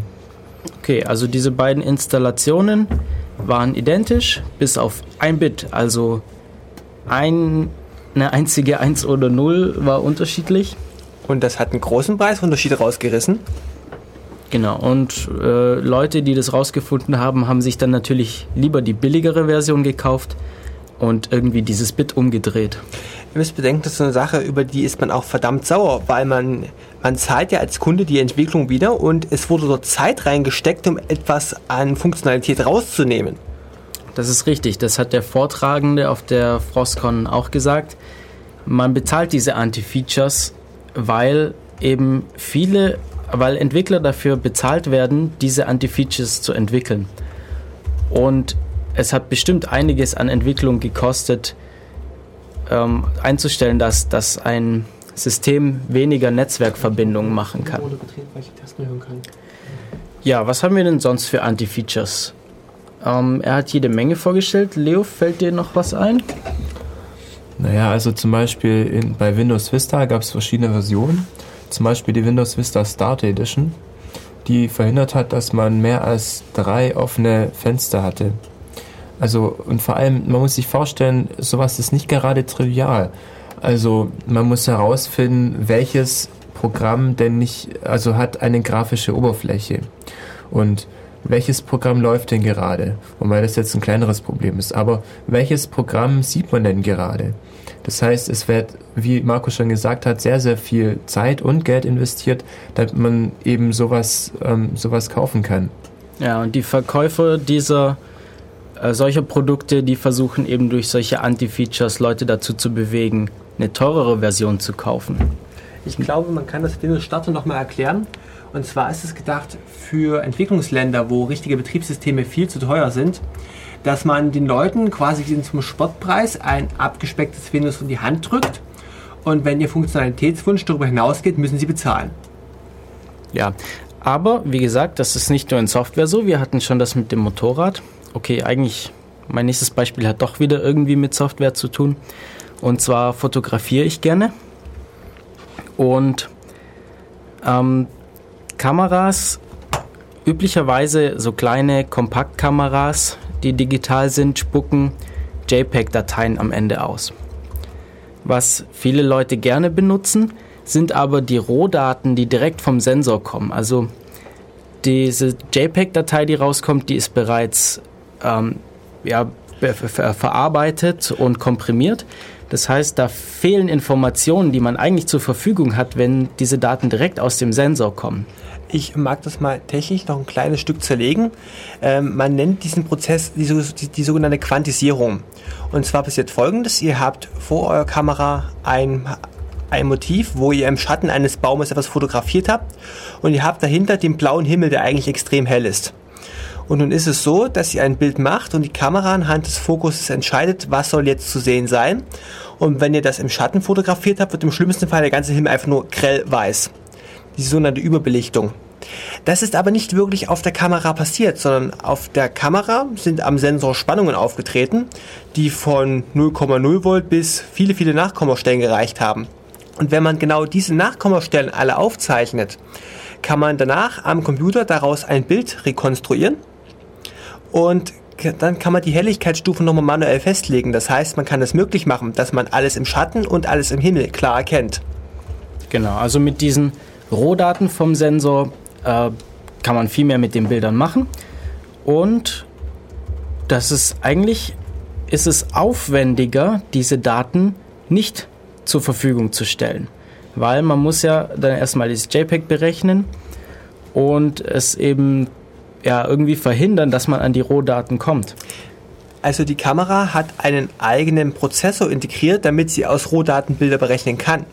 Okay, also diese beiden Installationen waren identisch, bis auf ein Bit. Also ein, eine einzige 1 oder 0 war unterschiedlich. Und das hat einen großen Preisunterschied rausgerissen. Genau, und äh, Leute, die das rausgefunden haben, haben sich dann natürlich lieber die billigere Version gekauft und irgendwie dieses Bit umgedreht. Ihr müsst bedenken, das ist eine Sache, über die ist man auch verdammt sauer, weil man, man zahlt ja als Kunde die Entwicklung wieder und es wurde dort Zeit reingesteckt, um etwas an Funktionalität rauszunehmen. Das ist richtig, das hat der Vortragende auf der Frostcon auch gesagt. Man bezahlt diese Anti-Features, weil eben viele weil Entwickler dafür bezahlt werden, diese Anti-Features zu entwickeln. Und es hat bestimmt einiges an Entwicklung gekostet, ähm, einzustellen, dass, dass ein System weniger Netzwerkverbindungen machen kann. Ja, was haben wir denn sonst für Anti-Features? Ähm, er hat jede Menge vorgestellt. Leo, fällt dir noch was ein? Naja, also zum Beispiel in, bei Windows Vista gab es verschiedene Versionen zum Beispiel die Windows Vista Starter Edition, die verhindert hat, dass man mehr als drei offene Fenster hatte. Also, und vor allem, man muss sich vorstellen, sowas ist nicht gerade trivial. Also, man muss herausfinden, welches Programm denn nicht, also hat eine grafische Oberfläche. Und welches Programm läuft denn gerade? Wobei das jetzt ein kleineres Problem ist. Aber welches Programm sieht man denn gerade? Das heißt, es wird, wie Marco schon gesagt hat, sehr, sehr viel Zeit und Geld investiert, damit man eben sowas, ähm, sowas kaufen kann. Ja, und die Verkäufer dieser äh, solcher Produkte, die versuchen eben durch solche Anti-Features Leute dazu zu bewegen, eine teurere Version zu kaufen. Ich glaube, man kann das Windows Starter nochmal erklären. Und zwar ist es gedacht für Entwicklungsländer, wo richtige Betriebssysteme viel zu teuer sind, dass man den Leuten quasi zum Spottpreis ein abgespecktes Windows in die Hand drückt und wenn ihr Funktionalitätswunsch darüber hinausgeht, müssen sie bezahlen. Ja, aber wie gesagt, das ist nicht nur in Software so. Wir hatten schon das mit dem Motorrad. Okay, eigentlich mein nächstes Beispiel hat doch wieder irgendwie mit Software zu tun. Und zwar fotografiere ich gerne. Und ähm, Kameras, üblicherweise so kleine Kompaktkameras, die digital sind, spucken JPEG-Dateien am Ende aus. Was viele Leute gerne benutzen, sind aber die Rohdaten, die direkt vom Sensor kommen. Also diese JPEG-Datei, die rauskommt, die ist bereits ähm, ja, ver verarbeitet und komprimiert. Das heißt, da fehlen Informationen, die man eigentlich zur Verfügung hat, wenn diese Daten direkt aus dem Sensor kommen. Ich mag das mal technisch noch ein kleines Stück zerlegen. Ähm, man nennt diesen Prozess die, die, die, sogenannte Quantisierung. Und zwar passiert folgendes: Ihr habt vor eurer Kamera ein, ein Motiv, wo ihr im Schatten eines Baumes etwas fotografiert habt und ihr habt dahinter den blauen Himmel, der eigentlich extrem hell ist. Und nun ist es so, dass ihr ein Bild macht und die Kamera anhand des Fokuses entscheidet, was soll jetzt zu sehen sein. Und wenn ihr das im Schatten fotografiert habt, wird im schlimmsten Fall der ganze Himmel einfach nur grell weiß die sogenannte Überbelichtung. Das ist aber nicht wirklich auf der Kamera passiert, sondern auf der Kamera sind am Sensor Spannungen aufgetreten, die von 0,0 Volt bis viele, viele Nachkommastellen gereicht haben. Und wenn man genau diese Nachkommastellen alle aufzeichnet, kann man danach am Computer daraus ein Bild rekonstruieren und dann kann man die Helligkeitsstufen nochmal manuell festlegen. Das heißt, man kann es möglich machen, dass man alles im Schatten und alles im Himmel klar erkennt. Genau, also mit diesen Rohdaten vom Sensor äh, kann man viel mehr mit den Bildern machen. Und das ist eigentlich ist es aufwendiger, diese Daten nicht zur Verfügung zu stellen. Weil man muss ja dann erstmal das JPEG berechnen und es eben ja, irgendwie verhindern, dass man an die Rohdaten kommt. Also die Kamera hat einen eigenen Prozessor integriert, damit sie aus Rohdaten Bilder berechnen kann.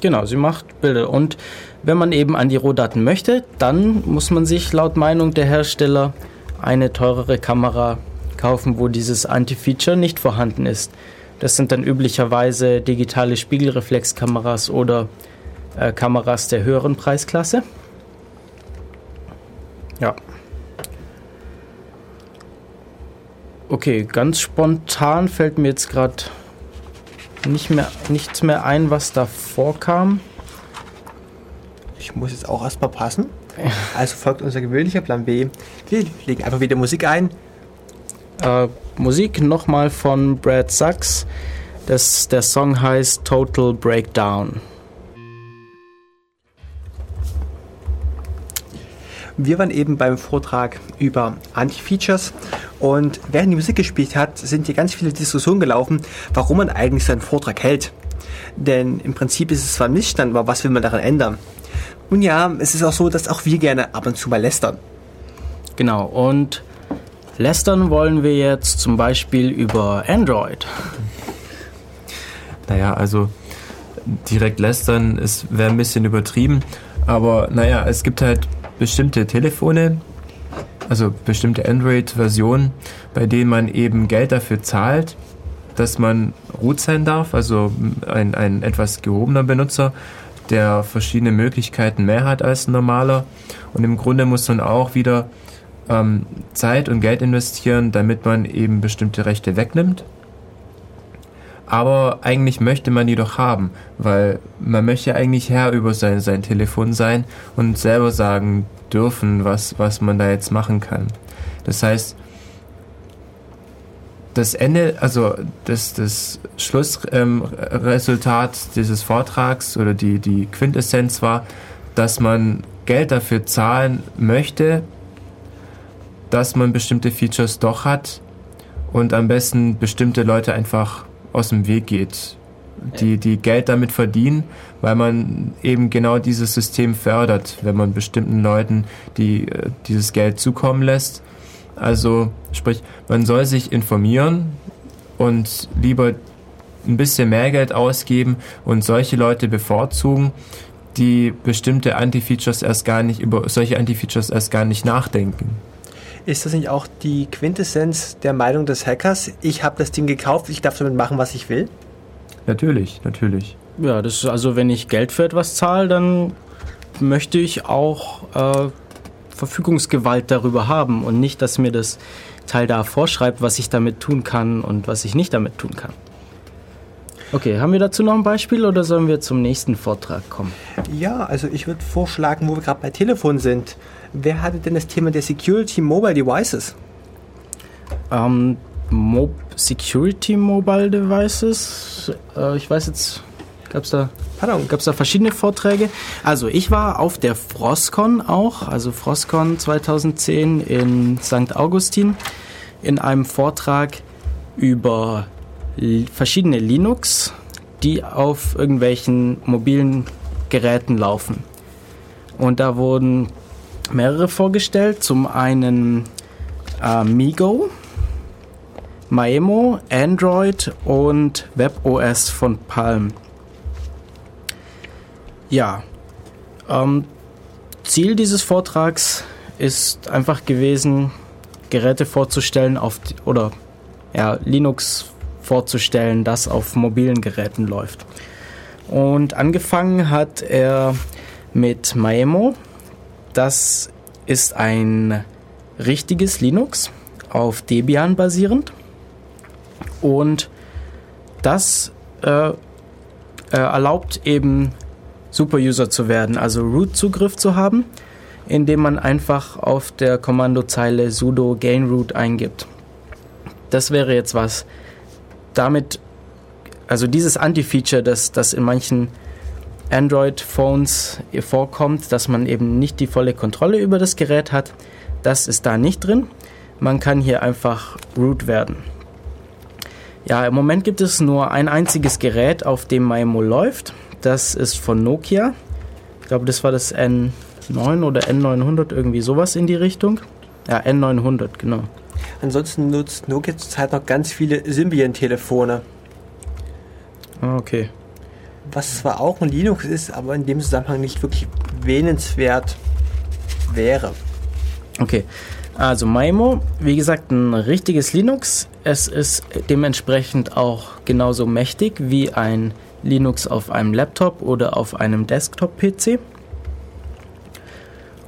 Genau, sie macht Bilder. Und wenn man eben an die Rohdaten möchte, dann muss man sich laut Meinung der Hersteller eine teurere Kamera kaufen, wo dieses Anti-Feature nicht vorhanden ist. Das sind dann üblicherweise digitale Spiegelreflexkameras oder äh, Kameras der höheren Preisklasse. Ja. Okay, ganz spontan fällt mir jetzt gerade nicht mehr, nichts mehr ein, was da vorkam. Ich muss jetzt auch erstmal passen. Also folgt unser gewöhnlicher Plan B. Wir legen einfach wieder Musik ein. Äh, Musik nochmal von Brad Sachs. Das, der Song heißt Total Breakdown. Wir waren eben beim Vortrag über Anti-Features und während die Musik gespielt hat, sind hier ganz viele Diskussionen gelaufen, warum man eigentlich seinen Vortrag hält. Denn im Prinzip ist es zwar ein Missstand, aber was will man daran ändern? Und ja, es ist auch so, dass auch wir gerne ab und zu mal lästern. Genau, und lästern wollen wir jetzt zum Beispiel über Android. Naja, also direkt lästern wäre ein bisschen übertrieben, aber naja, es gibt halt bestimmte Telefone, also bestimmte Android-Versionen, bei denen man eben Geld dafür zahlt, dass man root sein darf, also ein, ein etwas gehobener Benutzer, der verschiedene Möglichkeiten mehr hat als ein normaler. Und im Grunde muss man auch wieder ähm, Zeit und Geld investieren, damit man eben bestimmte Rechte wegnimmt. Aber eigentlich möchte man die doch haben, weil man möchte eigentlich Herr über sein, sein Telefon sein und selber sagen dürfen, was, was man da jetzt machen kann. Das heißt, das Ende, also das, das Schlussresultat ähm, dieses Vortrags oder die, die Quintessenz war, dass man Geld dafür zahlen möchte, dass man bestimmte Features doch hat und am besten bestimmte Leute einfach aus dem Weg geht, die, die Geld damit verdienen, weil man eben genau dieses System fördert, wenn man bestimmten Leuten die, äh, dieses Geld zukommen lässt. Also sprich, man soll sich informieren und lieber ein bisschen mehr Geld ausgeben und solche Leute bevorzugen, die bestimmte Anti-Features erst gar nicht über solche Anti-Features erst gar nicht nachdenken. Ist das nicht auch die Quintessenz der Meinung des Hackers? Ich habe das Ding gekauft, ich darf damit machen, was ich will? Natürlich, natürlich. Ja, das ist also, wenn ich Geld für etwas zahle, dann möchte ich auch äh, Verfügungsgewalt darüber haben und nicht, dass mir das Teil da vorschreibt, was ich damit tun kann und was ich nicht damit tun kann. Okay, haben wir dazu noch ein Beispiel oder sollen wir zum nächsten Vortrag kommen? Ja, also ich würde vorschlagen, wo wir gerade bei Telefon sind. Wer hatte denn das Thema der Security Mobile Devices? Ähm, Mo Security Mobile Devices. Äh, ich weiß jetzt, gab es da, gab's da verschiedene Vorträge. Also ich war auf der Frostcon auch, also Frostcon 2010 in St. Augustin, in einem Vortrag über verschiedene Linux, die auf irgendwelchen mobilen Geräten laufen. Und da wurden mehrere vorgestellt. Zum einen äh, Migo, Maemo, Android und WebOS von Palm. Ja, ähm, Ziel dieses Vortrags ist einfach gewesen, Geräte vorzustellen auf die, oder ja, Linux vorzustellen, das auf mobilen Geräten läuft. Und angefangen hat er mit Maemo. Das ist ein richtiges Linux auf Debian basierend. Und das äh, äh, erlaubt eben Superuser zu werden, also Root-Zugriff zu haben, indem man einfach auf der Kommandozeile sudo gainroot eingibt. Das wäre jetzt was. Damit, also dieses Anti-Feature, das, das in manchen Android-Phones vorkommt, dass man eben nicht die volle Kontrolle über das Gerät hat, das ist da nicht drin. Man kann hier einfach root werden. Ja, im Moment gibt es nur ein einziges Gerät, auf dem Maimo läuft. Das ist von Nokia. Ich glaube, das war das N9 oder N900, irgendwie sowas in die Richtung. Ja, N900, genau. Ansonsten nutzt Nokia zurzeit noch ganz viele Symbian-Telefone. Ah, okay. was zwar auch ein Linux ist, aber in dem Zusammenhang nicht wirklich wähnenswert wäre. Okay, also Maimo, wie gesagt, ein richtiges Linux. Es ist dementsprechend auch genauso mächtig wie ein Linux auf einem Laptop oder auf einem Desktop-PC.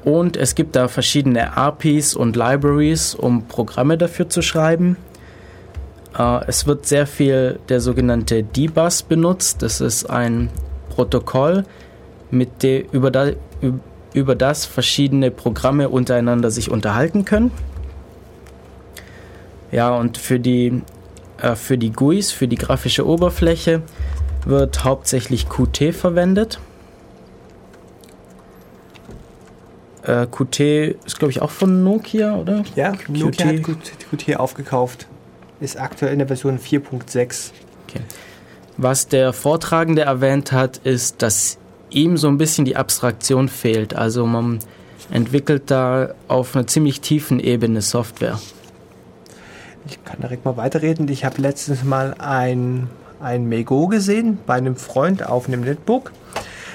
Und es gibt da verschiedene APIs und Libraries, um Programme dafür zu schreiben. Äh, es wird sehr viel der sogenannte D-Bus benutzt. Das ist ein Protokoll, mit de, über, da, über das verschiedene Programme untereinander sich unterhalten können. Ja, und für die, äh, für die GUIs, für die grafische Oberfläche, wird hauptsächlich Qt verwendet. Äh, Qt ist, glaube ich, auch von Nokia, oder? Ja, Nokia hat Qt aufgekauft. Ist aktuell in der Version 4.6. Okay. Was der Vortragende erwähnt hat, ist, dass ihm so ein bisschen die Abstraktion fehlt. Also man entwickelt da auf einer ziemlich tiefen Ebene Software. Ich kann direkt mal weiterreden. Ich habe letztens mal ein, ein Mego gesehen bei einem Freund auf einem Netbook.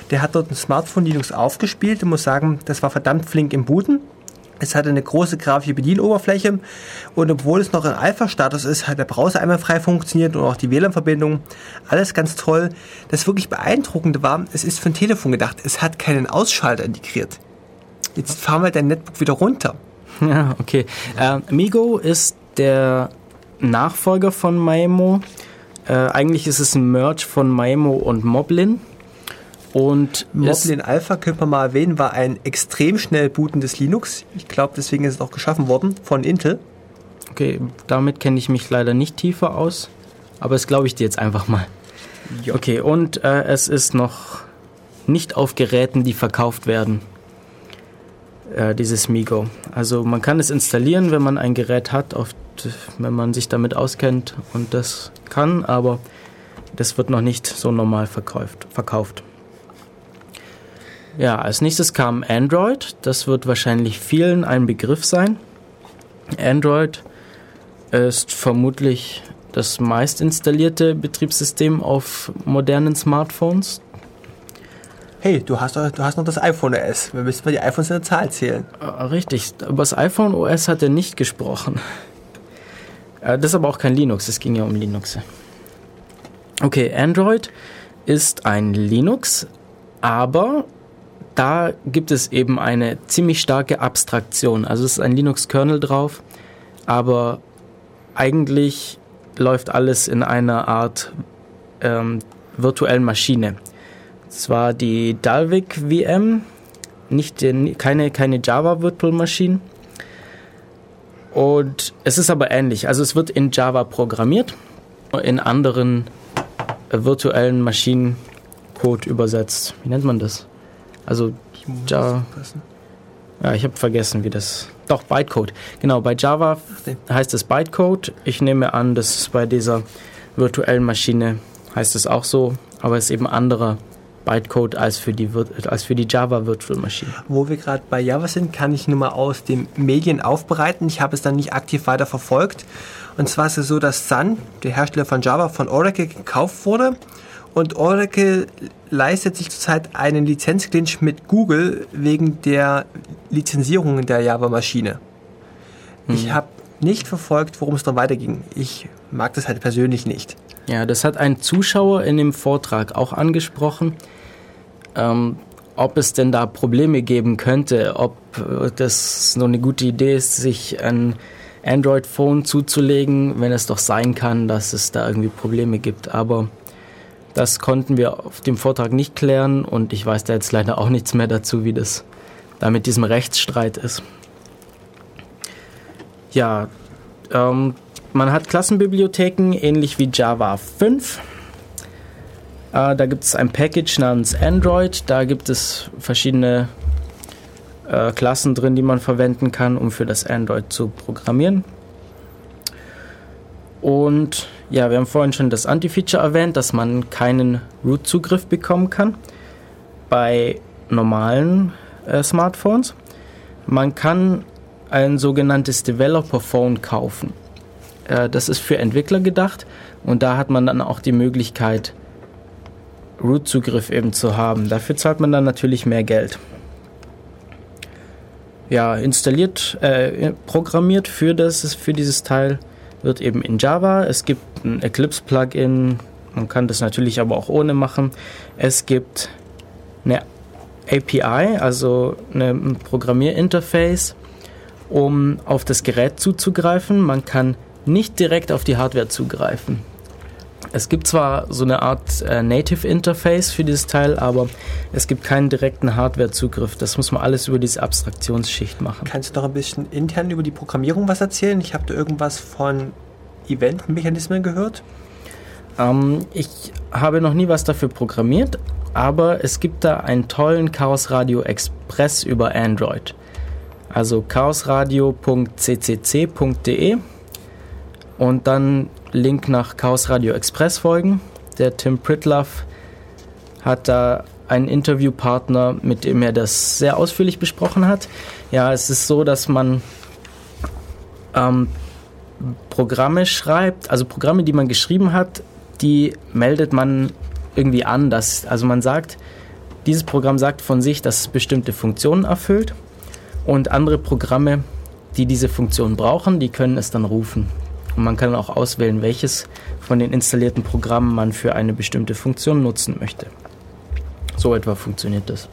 Der hat dort ein Smartphone Linux aufgespielt und muss sagen, das war verdammt flink im Booten. Es hatte eine große grafische Bedienoberfläche und obwohl es noch in Alpha-Status ist, hat der Browser einmal frei funktioniert und auch die WLAN-Verbindung. Alles ganz toll. Das wirklich Beeindruckende war, es ist für ein Telefon gedacht. Es hat keinen Ausschalter integriert. Jetzt fahren wir dein Netbook wieder runter. Ja, okay. Äh, Migo ist der Nachfolger von Maemo. Äh, eigentlich ist es ein Merge von Maemo und Moblin. Und Moblin Alpha, könnte man mal erwähnen, war ein extrem schnell bootendes Linux. Ich glaube, deswegen ist es auch geschaffen worden von Intel. Okay, damit kenne ich mich leider nicht tiefer aus, aber das glaube ich dir jetzt einfach mal. Ja. Okay, und äh, es ist noch nicht auf Geräten, die verkauft werden, äh, dieses Migo. Also man kann es installieren, wenn man ein Gerät hat, oft, wenn man sich damit auskennt und das kann, aber das wird noch nicht so normal verkauft. verkauft. Ja, als nächstes kam Android. Das wird wahrscheinlich vielen ein Begriff sein. Android ist vermutlich das meist installierte Betriebssystem auf modernen Smartphones. Hey, du hast, du hast noch das iPhone OS. Wir müssen mal die iPhones in der Zahl zählen. Ah, richtig, über das iPhone OS hat er nicht gesprochen. Äh, das ist aber auch kein Linux, es ging ja um Linux. Okay, Android ist ein Linux, aber da gibt es eben eine ziemlich starke Abstraktion. Also es ist ein Linux-Kernel drauf, aber eigentlich läuft alles in einer Art ähm, virtuellen Maschine. Zwar die Dalvik VM, nicht den, keine, keine Java Virtual Machine. Und es ist aber ähnlich. Also es wird in Java programmiert, in anderen virtuellen Maschinen Code übersetzt. Wie nennt man das? Also Java. Ja, ich habe vergessen, wie das. Doch, Bytecode. Genau, bei Java heißt es Bytecode. Ich nehme an, dass bei dieser virtuellen Maschine heißt es auch so, aber es ist eben anderer Bytecode als für die, als für die Java Virtual Machine. Wo wir gerade bei Java sind, kann ich nur mal aus den Medien aufbereiten. Ich habe es dann nicht aktiv weiter verfolgt. Und zwar ist es so, dass Sun, der Hersteller von Java, von Oracle gekauft wurde und Oracle leistet sich zurzeit einen Lizenzclinch mit Google wegen der Lizenzierung der Java-Maschine. Mhm. Ich habe nicht verfolgt, worum es dann weiterging. Ich mag das halt persönlich nicht. Ja, das hat ein Zuschauer in dem Vortrag auch angesprochen, ähm, ob es denn da Probleme geben könnte, ob äh, das nur eine gute Idee ist, sich ein Android-Phone zuzulegen, wenn es doch sein kann, dass es da irgendwie Probleme gibt. Aber das konnten wir auf dem Vortrag nicht klären und ich weiß da jetzt leider auch nichts mehr dazu, wie das da mit diesem Rechtsstreit ist. Ja, ähm, man hat Klassenbibliotheken ähnlich wie Java 5. Äh, da gibt es ein Package namens Android. Da gibt es verschiedene äh, Klassen drin, die man verwenden kann, um für das Android zu programmieren. Und ja, wir haben vorhin schon das Anti-Feature erwähnt, dass man keinen Root-Zugriff bekommen kann bei normalen äh, Smartphones. Man kann ein sogenanntes Developer Phone kaufen. Äh, das ist für Entwickler gedacht und da hat man dann auch die Möglichkeit, Root-Zugriff eben zu haben. Dafür zahlt man dann natürlich mehr Geld. Ja, installiert, äh, programmiert für, das, für dieses Teil wird eben in Java. Es gibt ein Eclipse-Plugin, man kann das natürlich aber auch ohne machen. Es gibt eine API, also ein Programmierinterface, um auf das Gerät zuzugreifen. Man kann nicht direkt auf die Hardware zugreifen. Es gibt zwar so eine Art äh, Native Interface für dieses Teil, aber es gibt keinen direkten Hardware-Zugriff. Das muss man alles über diese Abstraktionsschicht machen. Kannst du noch ein bisschen intern über die Programmierung was erzählen? Ich habe da irgendwas von Event-Mechanismen gehört. Ähm, ich habe noch nie was dafür programmiert, aber es gibt da einen tollen Chaos Radio Express über Android. Also chaosradio.ccc.de und dann Link nach Chaos Radio Express folgen. Der Tim Pritloff hat da einen Interviewpartner, mit dem er das sehr ausführlich besprochen hat. Ja, es ist so, dass man ähm, Programme schreibt, also Programme, die man geschrieben hat, die meldet man irgendwie an. Dass, also man sagt, dieses Programm sagt von sich, dass es bestimmte Funktionen erfüllt und andere Programme, die diese Funktion brauchen, die können es dann rufen. Und man kann auch auswählen, welches von den installierten Programmen man für eine bestimmte Funktion nutzen möchte. So etwa funktioniert das.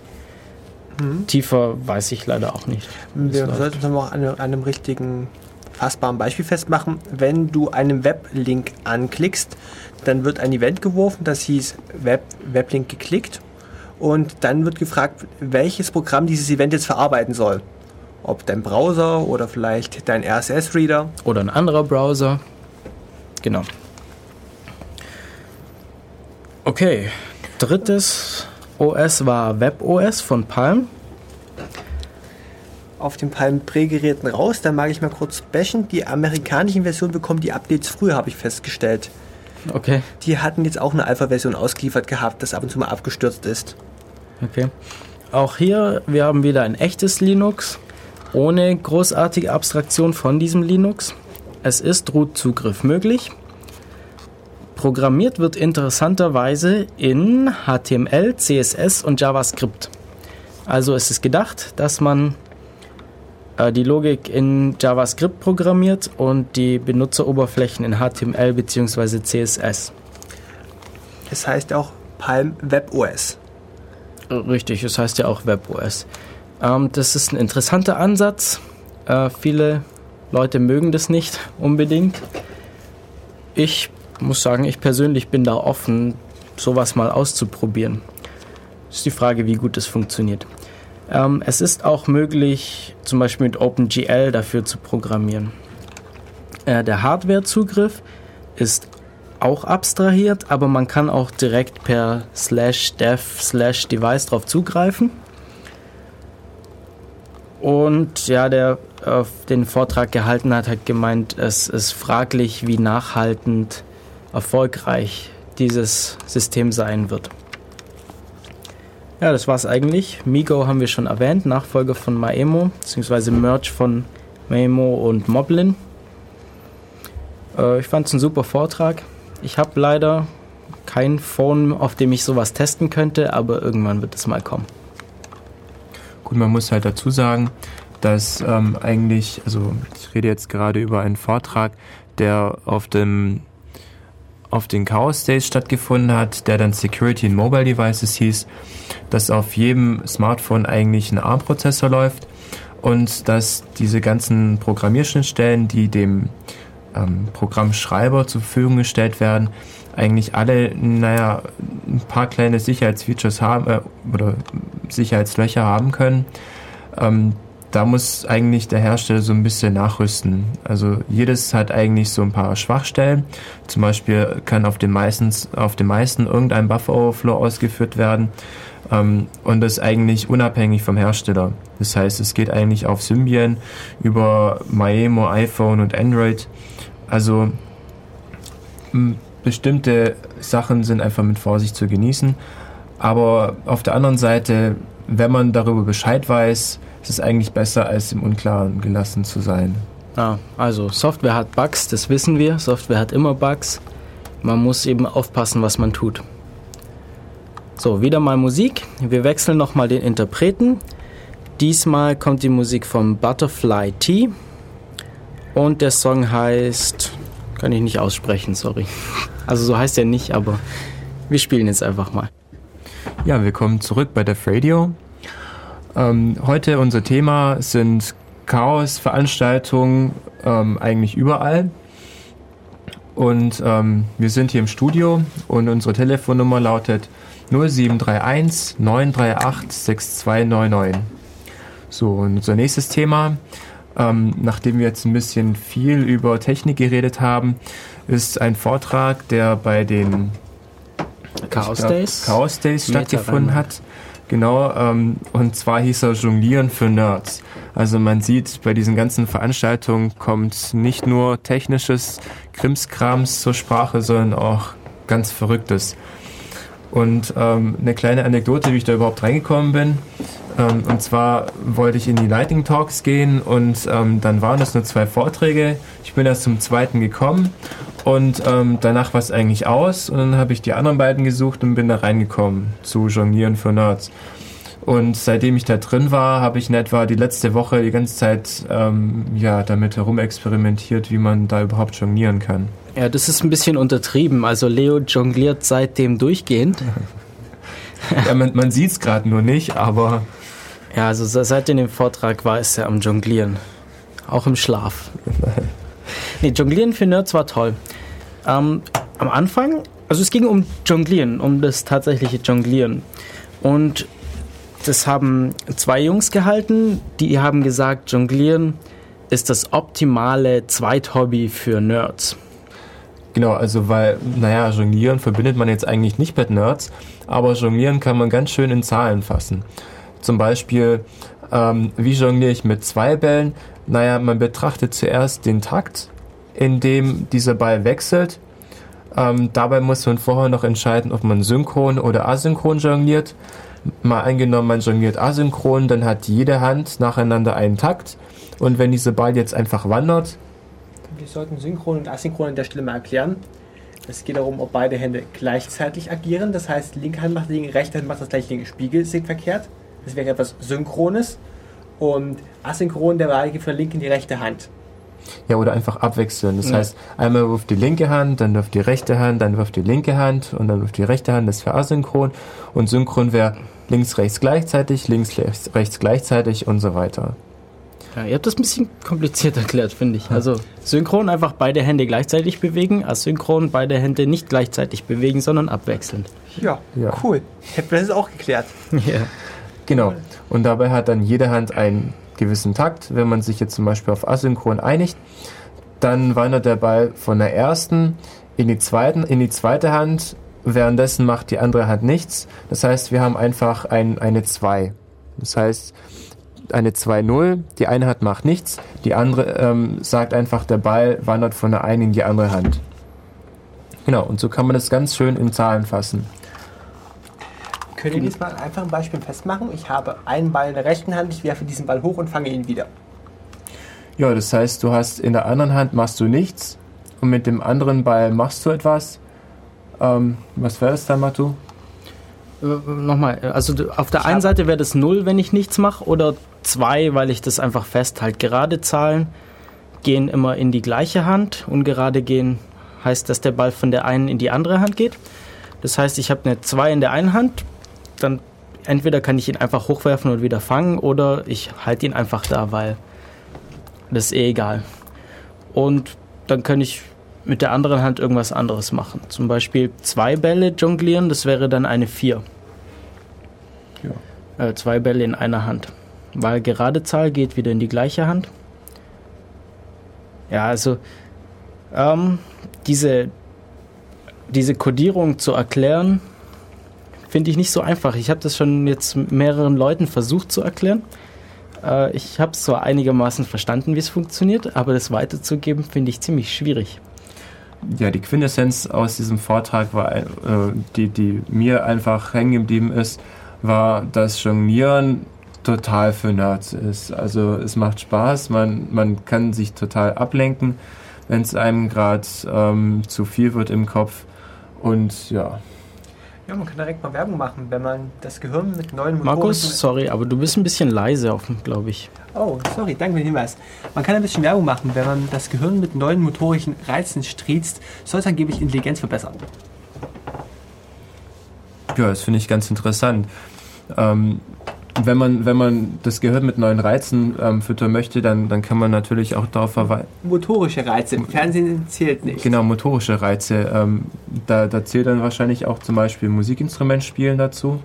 Mhm. Tiefer weiß ich leider auch nicht. Wir sollten es noch an einem richtigen fassbaren Beispiel festmachen. Wenn du einen Weblink anklickst, dann wird ein Event geworfen, das hieß Web, Weblink geklickt und dann wird gefragt, welches Programm dieses Event jetzt verarbeiten soll. Ob dein Browser oder vielleicht dein RSS-Reader. Oder ein anderer Browser. Genau. Okay, drittes OS war WebOS von Palm. Auf den Palm Pre-Geräten raus, da mag ich mal kurz bashen. Die amerikanischen Versionen bekommen die Updates früher, habe ich festgestellt. Okay. Die hatten jetzt auch eine Alpha-Version ausgeliefert gehabt, das ab und zu mal abgestürzt ist. Okay. Auch hier, wir haben wieder ein echtes Linux ohne großartige Abstraktion von diesem Linux. Es ist Root-Zugriff möglich. Programmiert wird interessanterweise in HTML, CSS und JavaScript. Also es ist gedacht, dass man äh, die Logik in JavaScript programmiert und die Benutzeroberflächen in HTML bzw. CSS. Es heißt auch Palm WebOS. Richtig, es heißt ja auch WebOS. Ähm, das ist ein interessanter Ansatz. Äh, viele Leute mögen das nicht unbedingt. Ich muss sagen, ich persönlich bin da offen, sowas mal auszuprobieren. Ist die Frage, wie gut es funktioniert. Ähm, es ist auch möglich, zum Beispiel mit OpenGL dafür zu programmieren. Äh, der Hardwarezugriff ist auch abstrahiert, aber man kann auch direkt per slash dev slash device drauf zugreifen. Und ja, der äh, den Vortrag gehalten hat, hat gemeint, es ist fraglich, wie nachhaltend erfolgreich dieses System sein wird. Ja, das war es eigentlich. Migo haben wir schon erwähnt, Nachfolger von Maemo, beziehungsweise Merge von Maemo und Moblin. Äh, ich fand es ein super Vortrag. Ich habe leider kein Phone, auf dem ich sowas testen könnte, aber irgendwann wird es mal kommen. Gut, man muss halt dazu sagen, dass ähm, eigentlich, also ich rede jetzt gerade über einen Vortrag, der auf dem auf den Chaos Days stattgefunden hat, der dann Security in Mobile Devices hieß, dass auf jedem Smartphone eigentlich ein ARM-Prozessor läuft und dass diese ganzen Programmierschnittstellen, die dem ähm, Programmschreiber zur Verfügung gestellt werden, eigentlich alle, naja, ein paar kleine Sicherheitsfeatures haben äh, oder Sicherheitslöcher haben können, ähm, da muss eigentlich der Hersteller so ein bisschen nachrüsten. Also jedes hat eigentlich so ein paar Schwachstellen. Zum Beispiel kann auf den meisten, auf den meisten irgendein Buffer Overflow ausgeführt werden. Ähm, und das eigentlich unabhängig vom Hersteller. Das heißt, es geht eigentlich auf Symbian über Maemo, iPhone und Android. Also bestimmte Sachen sind einfach mit Vorsicht zu genießen. Aber auf der anderen Seite, wenn man darüber Bescheid weiß, es ist eigentlich besser, als im Unklaren gelassen zu sein. Ja, also Software hat Bugs, das wissen wir. Software hat immer Bugs. Man muss eben aufpassen, was man tut. So, wieder mal Musik. Wir wechseln nochmal den Interpreten. Diesmal kommt die Musik von Butterfly Tea. Und der Song heißt. Kann ich nicht aussprechen, sorry. Also so heißt er nicht, aber wir spielen jetzt einfach mal. Ja, willkommen zurück bei Def Radio. Ähm, heute unser Thema sind Chaos-Veranstaltungen ähm, eigentlich überall. Und ähm, wir sind hier im Studio und unsere Telefonnummer lautet 0731 938 6299. So, und unser nächstes Thema, ähm, nachdem wir jetzt ein bisschen viel über Technik geredet haben, ist ein Vortrag, der bei den Chaos Days, Chaos Days stattgefunden hat. Genau, ähm, und zwar hieß er Jonglieren für Nerds. Also man sieht, bei diesen ganzen Veranstaltungen kommt nicht nur technisches Krimskrams zur Sprache, sondern auch ganz Verrücktes. Und ähm, eine kleine Anekdote, wie ich da überhaupt reingekommen bin. Ähm, und zwar wollte ich in die Lightning Talks gehen und ähm, dann waren es nur zwei Vorträge. Ich bin erst zum zweiten gekommen und ähm, danach war es eigentlich aus und dann habe ich die anderen beiden gesucht und bin da reingekommen zu Jonglieren für Nerds. Und seitdem ich da drin war, habe ich in etwa die letzte Woche die ganze Zeit ähm, ja, damit herumexperimentiert, wie man da überhaupt jonglieren kann. Ja, das ist ein bisschen untertrieben. Also Leo jongliert seitdem durchgehend. ja, man, man sieht es gerade nur nicht, aber... Ja, also seit dem Vortrag war es ja am Jonglieren. Auch im Schlaf. nee, Jonglieren für Nerds war toll. Ähm, am Anfang, also es ging um Jonglieren, um das tatsächliche Jonglieren. Und das haben zwei Jungs gehalten, die haben gesagt, Jonglieren ist das optimale Zweithobby für Nerds. Genau, also weil, naja, Jonglieren verbindet man jetzt eigentlich nicht mit Nerds, aber Jonglieren kann man ganz schön in Zahlen fassen. Zum Beispiel, ähm, wie jongliere ich mit zwei Bällen? Naja, man betrachtet zuerst den Takt, in dem dieser Ball wechselt. Ähm, dabei muss man vorher noch entscheiden, ob man synchron oder asynchron jongliert. Mal angenommen, man jongliert asynchron, dann hat jede Hand nacheinander einen Takt. Und wenn dieser Ball jetzt einfach wandert, wir sollten synchron und asynchron an der Stelle mal erklären. Es geht darum, ob beide Hände gleichzeitig agieren. Das heißt, linke Hand macht linke, rechte Hand macht das gleiche linke Spiegel, sind verkehrt. Das wäre etwas Synchrones. Und asynchron, der von der linken in die rechte Hand. Ja, oder einfach abwechseln. Das ja. heißt, einmal wirft die linke Hand, dann wirft die rechte Hand, dann wirft die linke Hand und dann wirft die rechte Hand. Das wäre asynchron. Und synchron wäre links, rechts gleichzeitig, links, rechts, rechts gleichzeitig und so weiter. Ja, ihr habt das ein bisschen kompliziert erklärt, finde ich. Also synchron einfach beide Hände gleichzeitig bewegen, asynchron beide Hände nicht gleichzeitig bewegen, sondern abwechselnd. Ja, ja. cool. Hätten wir das auch geklärt. ja. Genau. Und dabei hat dann jede Hand einen gewissen Takt. Wenn man sich jetzt zum Beispiel auf asynchron einigt, dann wandert der Ball von der ersten in die, zweiten, in die zweite Hand. Währenddessen macht die andere Hand nichts. Das heißt, wir haben einfach ein, eine 2. Das heißt, eine 2-0, die eine Hand macht nichts, die andere ähm, sagt einfach, der Ball wandert von der einen in die andere Hand. Genau, und so kann man das ganz schön in Zahlen fassen. Können wir diesmal einfach ein Beispiel festmachen? Ich habe einen Ball in der rechten Hand, ich werfe diesen Ball hoch und fange ihn wieder. Ja, das heißt, du hast in der anderen Hand machst du nichts und mit dem anderen Ball machst du etwas. Ähm, was wäre das dann, Matu? Äh, nochmal, also auf der einen Seite wäre das 0, wenn ich nichts mache, oder 2, weil ich das einfach festhalte. Gerade Zahlen gehen immer in die gleiche Hand. Ungerade gehen heißt, dass der Ball von der einen in die andere Hand geht. Das heißt, ich habe eine 2 in der einen Hand, dann entweder kann ich ihn einfach hochwerfen und wieder fangen oder ich halte ihn einfach da, weil das ist eh egal. Und dann kann ich mit der anderen Hand irgendwas anderes machen. Zum Beispiel zwei Bälle jonglieren, das wäre dann eine 4. Ja. Äh, zwei Bälle in einer Hand. Weil gerade Zahl geht wieder in die gleiche Hand. Ja, also ähm, diese, diese Codierung zu erklären, finde ich nicht so einfach. Ich habe das schon jetzt mehreren Leuten versucht zu erklären. Äh, ich habe es zwar einigermaßen verstanden, wie es funktioniert, aber das weiterzugeben finde ich ziemlich schwierig. Ja, die Quintessenz aus diesem Vortrag war, äh, die, die mir einfach hängen geblieben ist, war, dass Jonglieren total für Nerds ist. Also es macht Spaß, man, man kann sich total ablenken, wenn es einem gerade ähm, zu viel wird im Kopf. Und ja. Ja, man kann direkt mal Werbung machen, wenn man das Gehirn mit neuen Motoren... Markus, sorry, aber du bist ein bisschen leise, glaube ich. Oh, sorry, danke für den Hinweis. Man kann ein bisschen Werbung machen, wenn man das Gehirn mit neuen motorischen Reizen striezt, soll es angeblich Intelligenz verbessern. Ja, das finde ich ganz interessant. Ähm, wenn man, wenn man das Gehirn mit neuen Reizen ähm, füttern möchte, dann, dann kann man natürlich auch darauf verweisen. Motorische Reize, im Fernsehen zählt nicht. Genau, motorische Reize. Ähm, da, da zählt dann wahrscheinlich auch zum Beispiel Musikinstrument spielen dazu.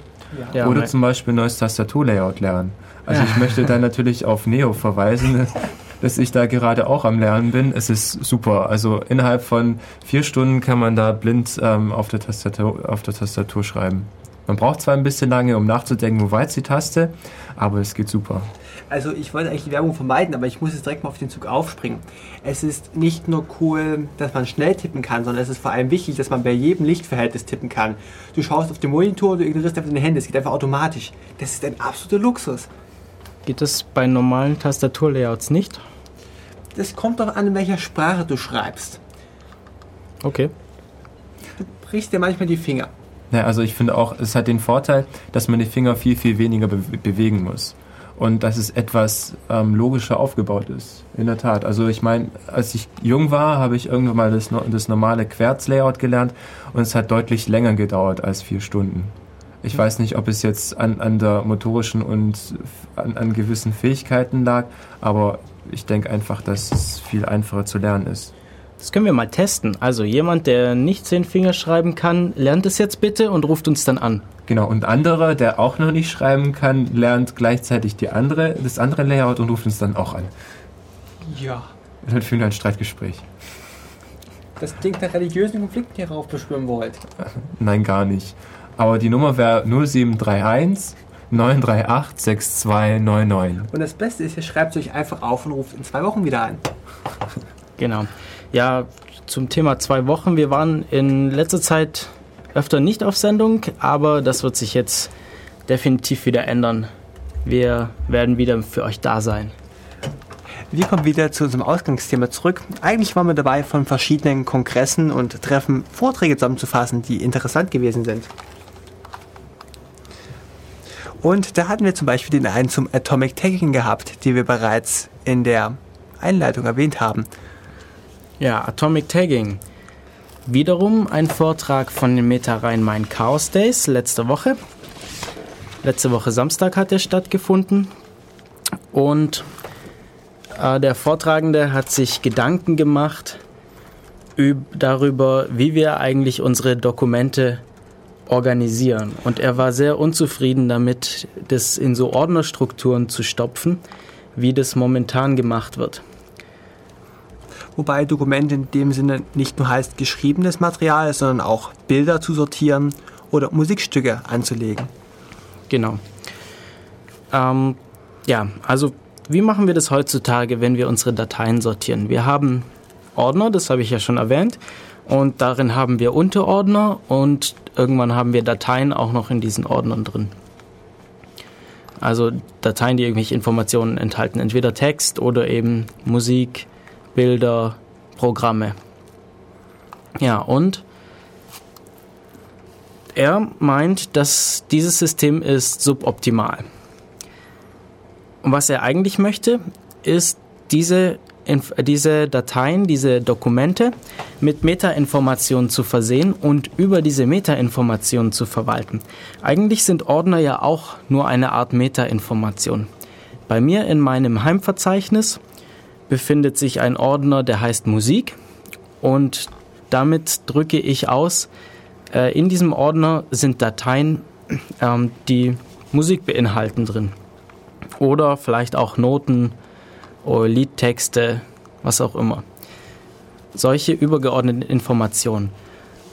Ja. Oder zum Beispiel neues Tastaturlayout lernen. Also ja. ich möchte da natürlich auf Neo verweisen, dass ich da gerade auch am Lernen bin. Es ist super. Also innerhalb von vier Stunden kann man da blind ähm, auf, der Tastatur, auf der Tastatur schreiben. Man braucht zwar ein bisschen lange, um nachzudenken, wo weit die Taste, aber es geht super. Also ich wollte eigentlich die Werbung vermeiden, aber ich muss jetzt direkt mal auf den Zug aufspringen. Es ist nicht nur cool, dass man schnell tippen kann, sondern es ist vor allem wichtig, dass man bei jedem Lichtverhältnis tippen kann. Du schaust auf den Monitor und du ignorierst einfach deine Hände. Es geht einfach automatisch. Das ist ein absoluter Luxus. Geht das bei normalen Tastaturlayouts nicht? Das kommt doch an, in welcher Sprache du schreibst. Okay. Du brichst dir manchmal die Finger. Ja, also ich finde auch, es hat den Vorteil, dass man die Finger viel, viel weniger be bewegen muss. Und dass es etwas ähm, logischer aufgebaut ist. In der Tat. Also ich meine, als ich jung war, habe ich irgendwann mal das, das normale Querz-Layout gelernt und es hat deutlich länger gedauert als vier Stunden. Ich weiß nicht, ob es jetzt an, an der motorischen und an, an gewissen Fähigkeiten lag, aber ich denke einfach, dass es viel einfacher zu lernen ist. Das können wir mal testen. Also jemand, der nicht zehn Finger schreiben kann, lernt es jetzt bitte und ruft uns dann an. Genau, und anderer, der auch noch nicht schreiben kann, lernt gleichzeitig die andere, das andere Layout und ruft uns dann auch an. Ja. Und dann führen wir ein Streitgespräch. Das klingt nach religiösen Konflikten, die ihr aufbeschwören wollt. Nein, gar nicht. Aber die Nummer wäre 0731 938 6299. Und das Beste ist, ihr schreibt es euch einfach auf und ruft in zwei Wochen wieder an. Genau. Ja, zum Thema zwei Wochen. Wir waren in letzter Zeit öfter nicht auf Sendung, aber das wird sich jetzt definitiv wieder ändern. Wir werden wieder für euch da sein. Wir kommen wieder zu unserem Ausgangsthema zurück. Eigentlich waren wir dabei, von verschiedenen Kongressen und Treffen Vorträge zusammenzufassen, die interessant gewesen sind. Und da hatten wir zum Beispiel den einen zum Atomic Tagging gehabt, die wir bereits in der Einleitung erwähnt haben. Ja, Atomic Tagging. Wiederum ein Vortrag von den Meta Rhein-Main Chaos Days letzte Woche. Letzte Woche Samstag hat er stattgefunden. Und äh, der Vortragende hat sich Gedanken gemacht darüber, wie wir eigentlich unsere Dokumente organisieren. Und er war sehr unzufrieden damit, das in so Ordnerstrukturen zu stopfen, wie das momentan gemacht wird wobei Dokument in dem Sinne nicht nur heißt geschriebenes Material, sondern auch Bilder zu sortieren oder Musikstücke anzulegen. Genau. Ähm, ja, also wie machen wir das heutzutage, wenn wir unsere Dateien sortieren? Wir haben Ordner, das habe ich ja schon erwähnt, und darin haben wir Unterordner und irgendwann haben wir Dateien auch noch in diesen Ordnern drin. Also Dateien, die irgendwelche Informationen enthalten, entweder Text oder eben Musik, Bilder, Programme. Ja, und er meint, dass dieses System ist suboptimal. Und was er eigentlich möchte, ist diese, diese Dateien, diese Dokumente mit Metainformationen zu versehen und über diese Metainformationen zu verwalten. Eigentlich sind Ordner ja auch nur eine Art Metainformation. Bei mir in meinem Heimverzeichnis befindet sich ein Ordner, der heißt Musik und damit drücke ich aus, äh, in diesem Ordner sind Dateien, ähm, die Musik beinhalten drin. Oder vielleicht auch Noten oder Liedtexte, was auch immer. Solche übergeordneten Informationen.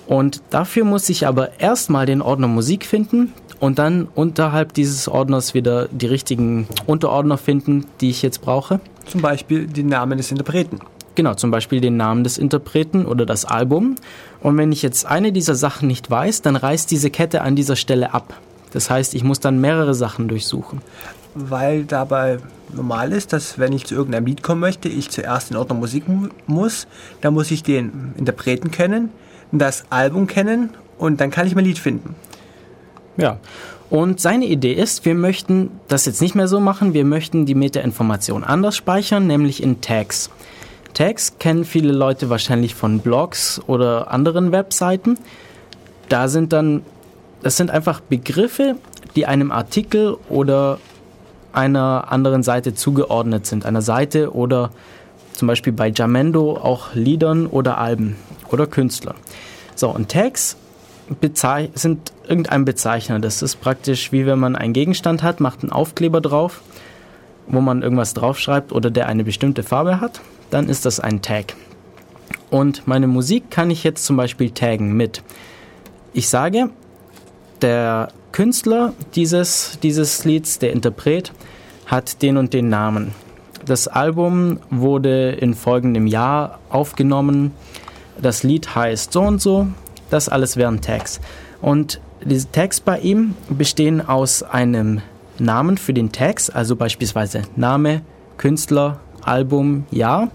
Und dafür muss ich aber erstmal den Ordner Musik finden und dann unterhalb dieses Ordners wieder die richtigen Unterordner finden, die ich jetzt brauche. Zum Beispiel den Namen des Interpreten. Genau, zum Beispiel den Namen des Interpreten oder das Album. Und wenn ich jetzt eine dieser Sachen nicht weiß, dann reißt diese Kette an dieser Stelle ab. Das heißt, ich muss dann mehrere Sachen durchsuchen. Weil dabei normal ist, dass wenn ich zu irgendeinem Lied kommen möchte, ich zuerst den Ordner Musik muss, dann muss ich den Interpreten kennen, das Album kennen und dann kann ich mein Lied finden. Ja. Und seine Idee ist, wir möchten das jetzt nicht mehr so machen, wir möchten die Metainformation anders speichern, nämlich in Tags. Tags kennen viele Leute wahrscheinlich von Blogs oder anderen Webseiten. Da sind dann, das sind einfach Begriffe, die einem Artikel oder einer anderen Seite zugeordnet sind. Einer Seite oder zum Beispiel bei Jamendo auch Liedern oder Alben oder Künstlern. So, und Tags sind irgendein Bezeichner. Das ist praktisch wie wenn man einen Gegenstand hat, macht einen Aufkleber drauf, wo man irgendwas draufschreibt oder der eine bestimmte Farbe hat, dann ist das ein Tag. Und meine Musik kann ich jetzt zum Beispiel taggen mit. Ich sage, der Künstler dieses, dieses Lieds, der Interpret, hat den und den Namen. Das Album wurde in folgendem Jahr aufgenommen. Das Lied heißt so und so. Das alles wären Tags. Und diese Tags bei ihm bestehen aus einem Namen für den Tags, also beispielsweise Name, Künstler, Album, Jahr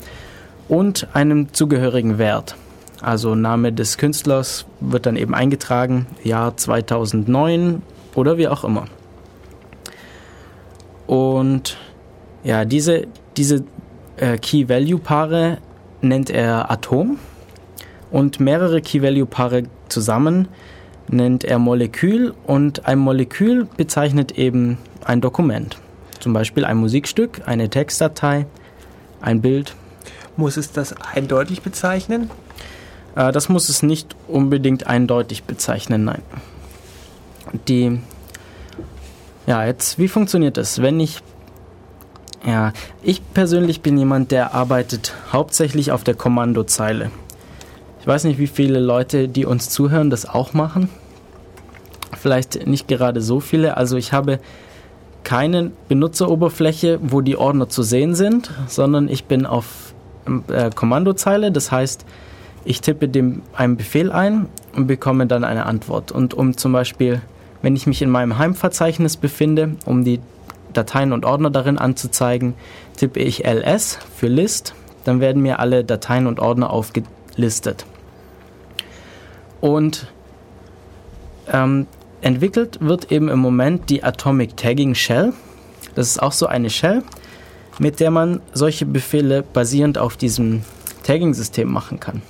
und einem zugehörigen Wert. Also Name des Künstlers wird dann eben eingetragen, Jahr 2009 oder wie auch immer. Und ja, diese, diese äh, Key-Value-Paare nennt er Atom und mehrere Key-Value-Paare zusammen nennt er Molekül und ein Molekül bezeichnet eben ein Dokument. Zum Beispiel ein Musikstück, eine Textdatei, ein Bild. Muss es das eindeutig bezeichnen? Äh, das muss es nicht unbedingt eindeutig bezeichnen, nein. Die, ja, jetzt, wie funktioniert das? Wenn ich, ja, ich persönlich bin jemand, der arbeitet hauptsächlich auf der Kommandozeile. Ich weiß nicht, wie viele Leute, die uns zuhören, das auch machen. Vielleicht nicht gerade so viele. Also ich habe keine Benutzeroberfläche, wo die Ordner zu sehen sind, sondern ich bin auf äh, Kommandozeile. Das heißt, ich tippe dem einen Befehl ein und bekomme dann eine Antwort. Und um zum Beispiel, wenn ich mich in meinem Heimverzeichnis befinde, um die Dateien und Ordner darin anzuzeigen, tippe ich ls für List. Dann werden mir alle Dateien und Ordner aufgelistet. Und ähm, entwickelt wird eben im Moment die Atomic Tagging Shell. Das ist auch so eine Shell, mit der man solche Befehle basierend auf diesem Tagging-System machen kann.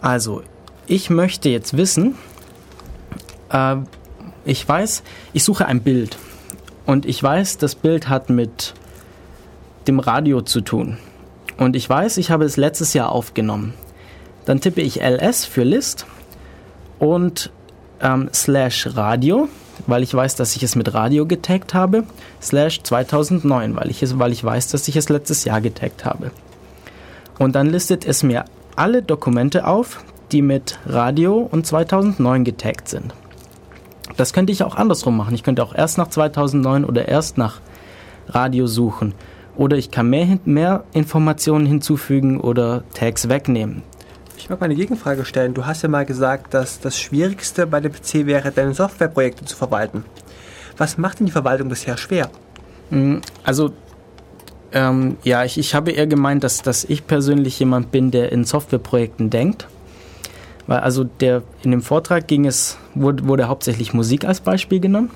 Also, ich möchte jetzt wissen, äh, ich weiß, ich suche ein Bild und ich weiß, das Bild hat mit dem Radio zu tun. Und ich weiß, ich habe es letztes Jahr aufgenommen. Dann tippe ich ls für List und ähm, slash Radio, weil ich weiß, dass ich es mit Radio getaggt habe, slash 2009, weil ich, es, weil ich weiß, dass ich es letztes Jahr getaggt habe. Und dann listet es mir alle Dokumente auf, die mit Radio und 2009 getaggt sind. Das könnte ich auch andersrum machen. Ich könnte auch erst nach 2009 oder erst nach Radio suchen. Oder ich kann mehr, mehr Informationen hinzufügen oder Tags wegnehmen. Ich mag mal eine Gegenfrage stellen. Du hast ja mal gesagt, dass das Schwierigste bei dem PC wäre, deine Softwareprojekte zu verwalten. Was macht denn die Verwaltung bisher schwer? Mm, also, ähm, ja, ich, ich habe eher gemeint, dass, dass ich persönlich jemand bin, der in Softwareprojekten denkt. Weil also der, in dem Vortrag ging es, wurde, wurde hauptsächlich Musik als Beispiel genommen.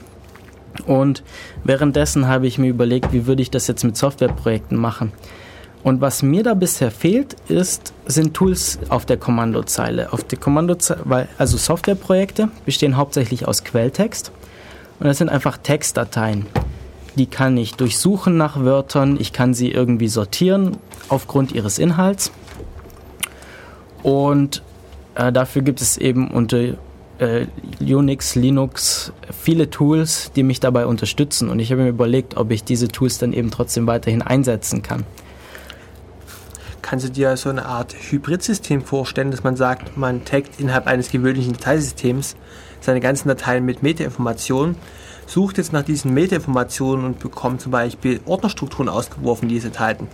Und währenddessen habe ich mir überlegt, wie würde ich das jetzt mit Softwareprojekten machen. Und was mir da bisher fehlt, ist, sind Tools auf der Kommandozeile. Auf der Kommandozeile, weil, also Softwareprojekte bestehen hauptsächlich aus Quelltext. Und das sind einfach Textdateien. Die kann ich durchsuchen nach Wörtern, ich kann sie irgendwie sortieren aufgrund ihres Inhalts. Und äh, dafür gibt es eben unter äh, Unix, Linux viele Tools, die mich dabei unterstützen. Und ich habe mir überlegt, ob ich diese Tools dann eben trotzdem weiterhin einsetzen kann. Kannst du dir so eine Art Hybridsystem vorstellen, dass man sagt, man taggt innerhalb eines gewöhnlichen Dateisystems seine ganzen Dateien mit Metainformationen, sucht jetzt nach diesen Metainformationen und bekommt zum Beispiel Ordnerstrukturen ausgeworfen, die es enthalten?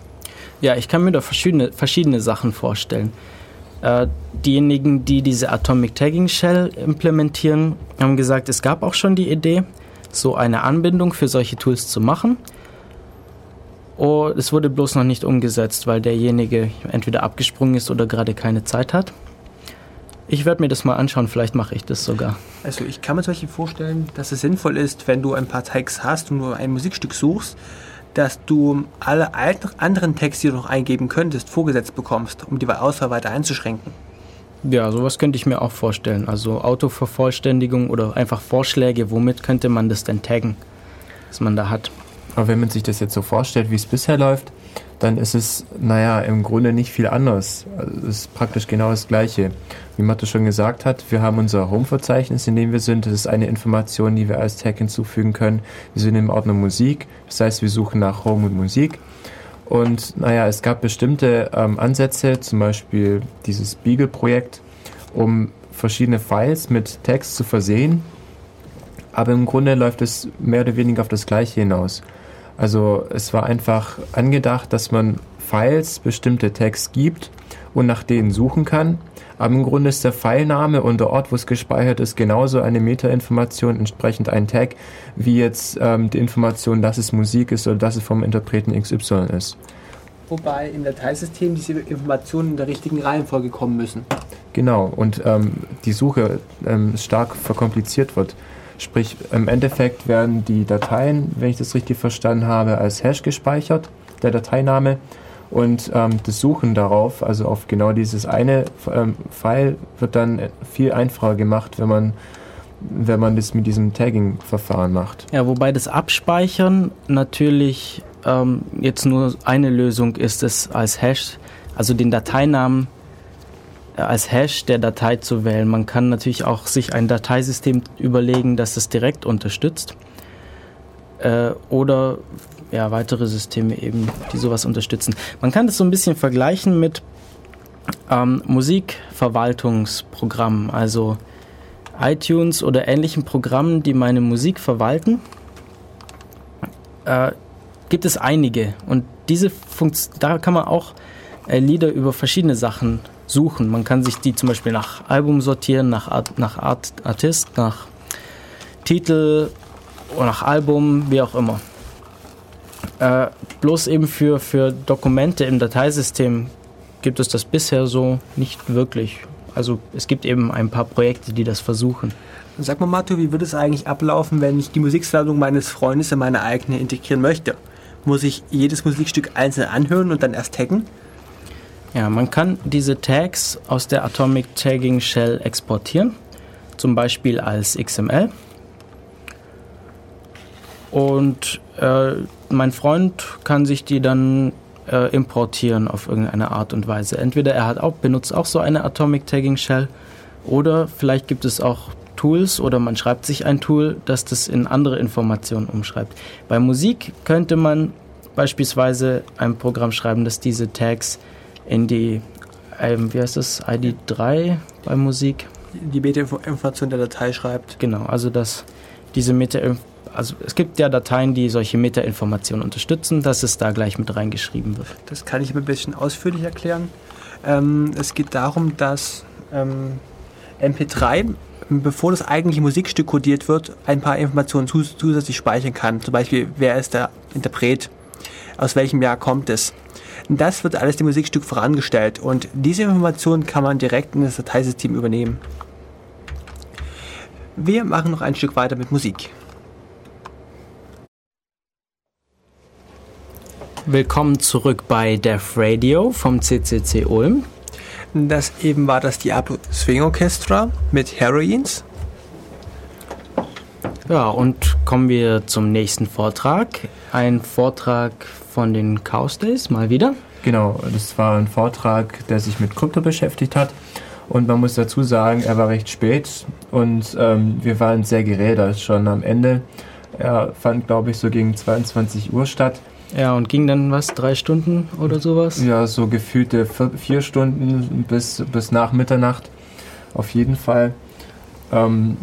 Ja, ich kann mir da verschiedene, verschiedene Sachen vorstellen. Äh, diejenigen, die diese Atomic Tagging Shell implementieren, haben gesagt, es gab auch schon die Idee, so eine Anbindung für solche Tools zu machen. Oh, es wurde bloß noch nicht umgesetzt, weil derjenige entweder abgesprungen ist oder gerade keine Zeit hat. Ich werde mir das mal anschauen, vielleicht mache ich das sogar. Also ich kann mir zum Beispiel vorstellen, dass es sinnvoll ist, wenn du ein paar Tags hast und nur ein Musikstück suchst, dass du alle anderen Texte, die du noch eingeben könntest, vorgesetzt bekommst, um die Auswahl weiter einzuschränken. Ja, sowas könnte ich mir auch vorstellen. Also Autovervollständigung oder einfach Vorschläge, womit könnte man das denn taggen, was man da hat. Aber wenn man sich das jetzt so vorstellt, wie es bisher läuft, dann ist es, naja, im Grunde nicht viel anders. Also es ist praktisch genau das Gleiche. Wie Mathe schon gesagt hat, wir haben unser Home-Verzeichnis, in dem wir sind. Das ist eine Information, die wir als Tag hinzufügen können. Wir sind im Ordner Musik. Das heißt, wir suchen nach Home und Musik. Und naja, es gab bestimmte ähm, Ansätze, zum Beispiel dieses Beagle-Projekt, um verschiedene Files mit Text zu versehen. Aber im Grunde läuft es mehr oder weniger auf das Gleiche hinaus. Also es war einfach angedacht, dass man Files bestimmte Tags gibt und nach denen suchen kann. Aber im Grunde ist der Filename und der Ort, wo es gespeichert ist, genauso eine Metainformation, entsprechend ein Tag, wie jetzt ähm, die Information, dass es Musik ist oder dass es vom Interpreten XY ist. Wobei im Dateisystem diese Informationen in der richtigen Reihenfolge kommen müssen. Genau, und ähm, die Suche ähm, stark verkompliziert wird. Sprich, im Endeffekt werden die Dateien, wenn ich das richtig verstanden habe, als Hash gespeichert, der Dateiname. Und ähm, das Suchen darauf, also auf genau dieses eine ähm, File, wird dann viel einfacher gemacht, wenn man, wenn man das mit diesem Tagging-Verfahren macht. Ja, wobei das Abspeichern natürlich ähm, jetzt nur eine Lösung ist, es als Hash, also den Dateinamen als Hash der Datei zu wählen. Man kann natürlich auch sich ein Dateisystem überlegen, das es direkt unterstützt. Äh, oder ja, weitere Systeme eben, die sowas unterstützen. Man kann das so ein bisschen vergleichen mit ähm, Musikverwaltungsprogrammen, also iTunes oder ähnlichen Programmen, die meine Musik verwalten. Äh, gibt es einige und diese Funkt da kann man auch äh, Lieder über verschiedene Sachen suchen. Man kann sich die zum Beispiel nach Album sortieren, nach Art, nach Art, Artist, nach Titel oder nach Album, wie auch immer. Äh, bloß eben für, für Dokumente im Dateisystem gibt es das bisher so nicht wirklich. Also es gibt eben ein paar Projekte, die das versuchen. Sag mal, Matu, wie würde es eigentlich ablaufen, wenn ich die Musiksammlung meines Freundes in meine eigene integrieren möchte? Muss ich jedes Musikstück einzeln anhören und dann erst taggen? Ja, man kann diese Tags aus der Atomic Tagging Shell exportieren, zum Beispiel als XML. Und äh, mein Freund kann sich die dann äh, importieren auf irgendeine Art und Weise. Entweder er hat auch, benutzt auch so eine Atomic Tagging Shell oder vielleicht gibt es auch Tools oder man schreibt sich ein Tool, das das in andere Informationen umschreibt. Bei Musik könnte man beispielsweise ein Programm schreiben, das diese Tags in die, ähm, wie heißt das, ID3 bei Musik? Die Meta-Information der Datei schreibt. Genau, also dass diese Meta also es gibt ja Dateien, die solche Meta-Informationen unterstützen, dass es da gleich mit reingeschrieben wird. Das kann ich ein bisschen ausführlich erklären. Ähm, es geht darum, dass ähm, MP3, bevor das eigentliche Musikstück codiert wird, ein paar Informationen zus zusätzlich speichern kann. Zum Beispiel, wer ist der Interpret, aus welchem Jahr kommt es. Das wird alles dem Musikstück vorangestellt und diese Informationen kann man direkt in das Dateisystem übernehmen. Wir machen noch ein Stück weiter mit Musik. Willkommen zurück bei Def Radio vom CCC Ulm. Das eben war das Diablo Swing Orchestra mit Heroines. Ja, und kommen wir zum nächsten Vortrag. Ein Vortrag von den Chaos Days, mal wieder. Genau, das war ein Vortrag, der sich mit Krypto beschäftigt hat. Und man muss dazu sagen, er war recht spät und ähm, wir waren sehr gerädert schon am Ende. Er fand, glaube ich, so gegen 22 Uhr statt. Ja, und ging dann was, drei Stunden oder sowas? Ja, so gefühlte vier Stunden bis, bis nach Mitternacht auf jeden Fall. Ähm,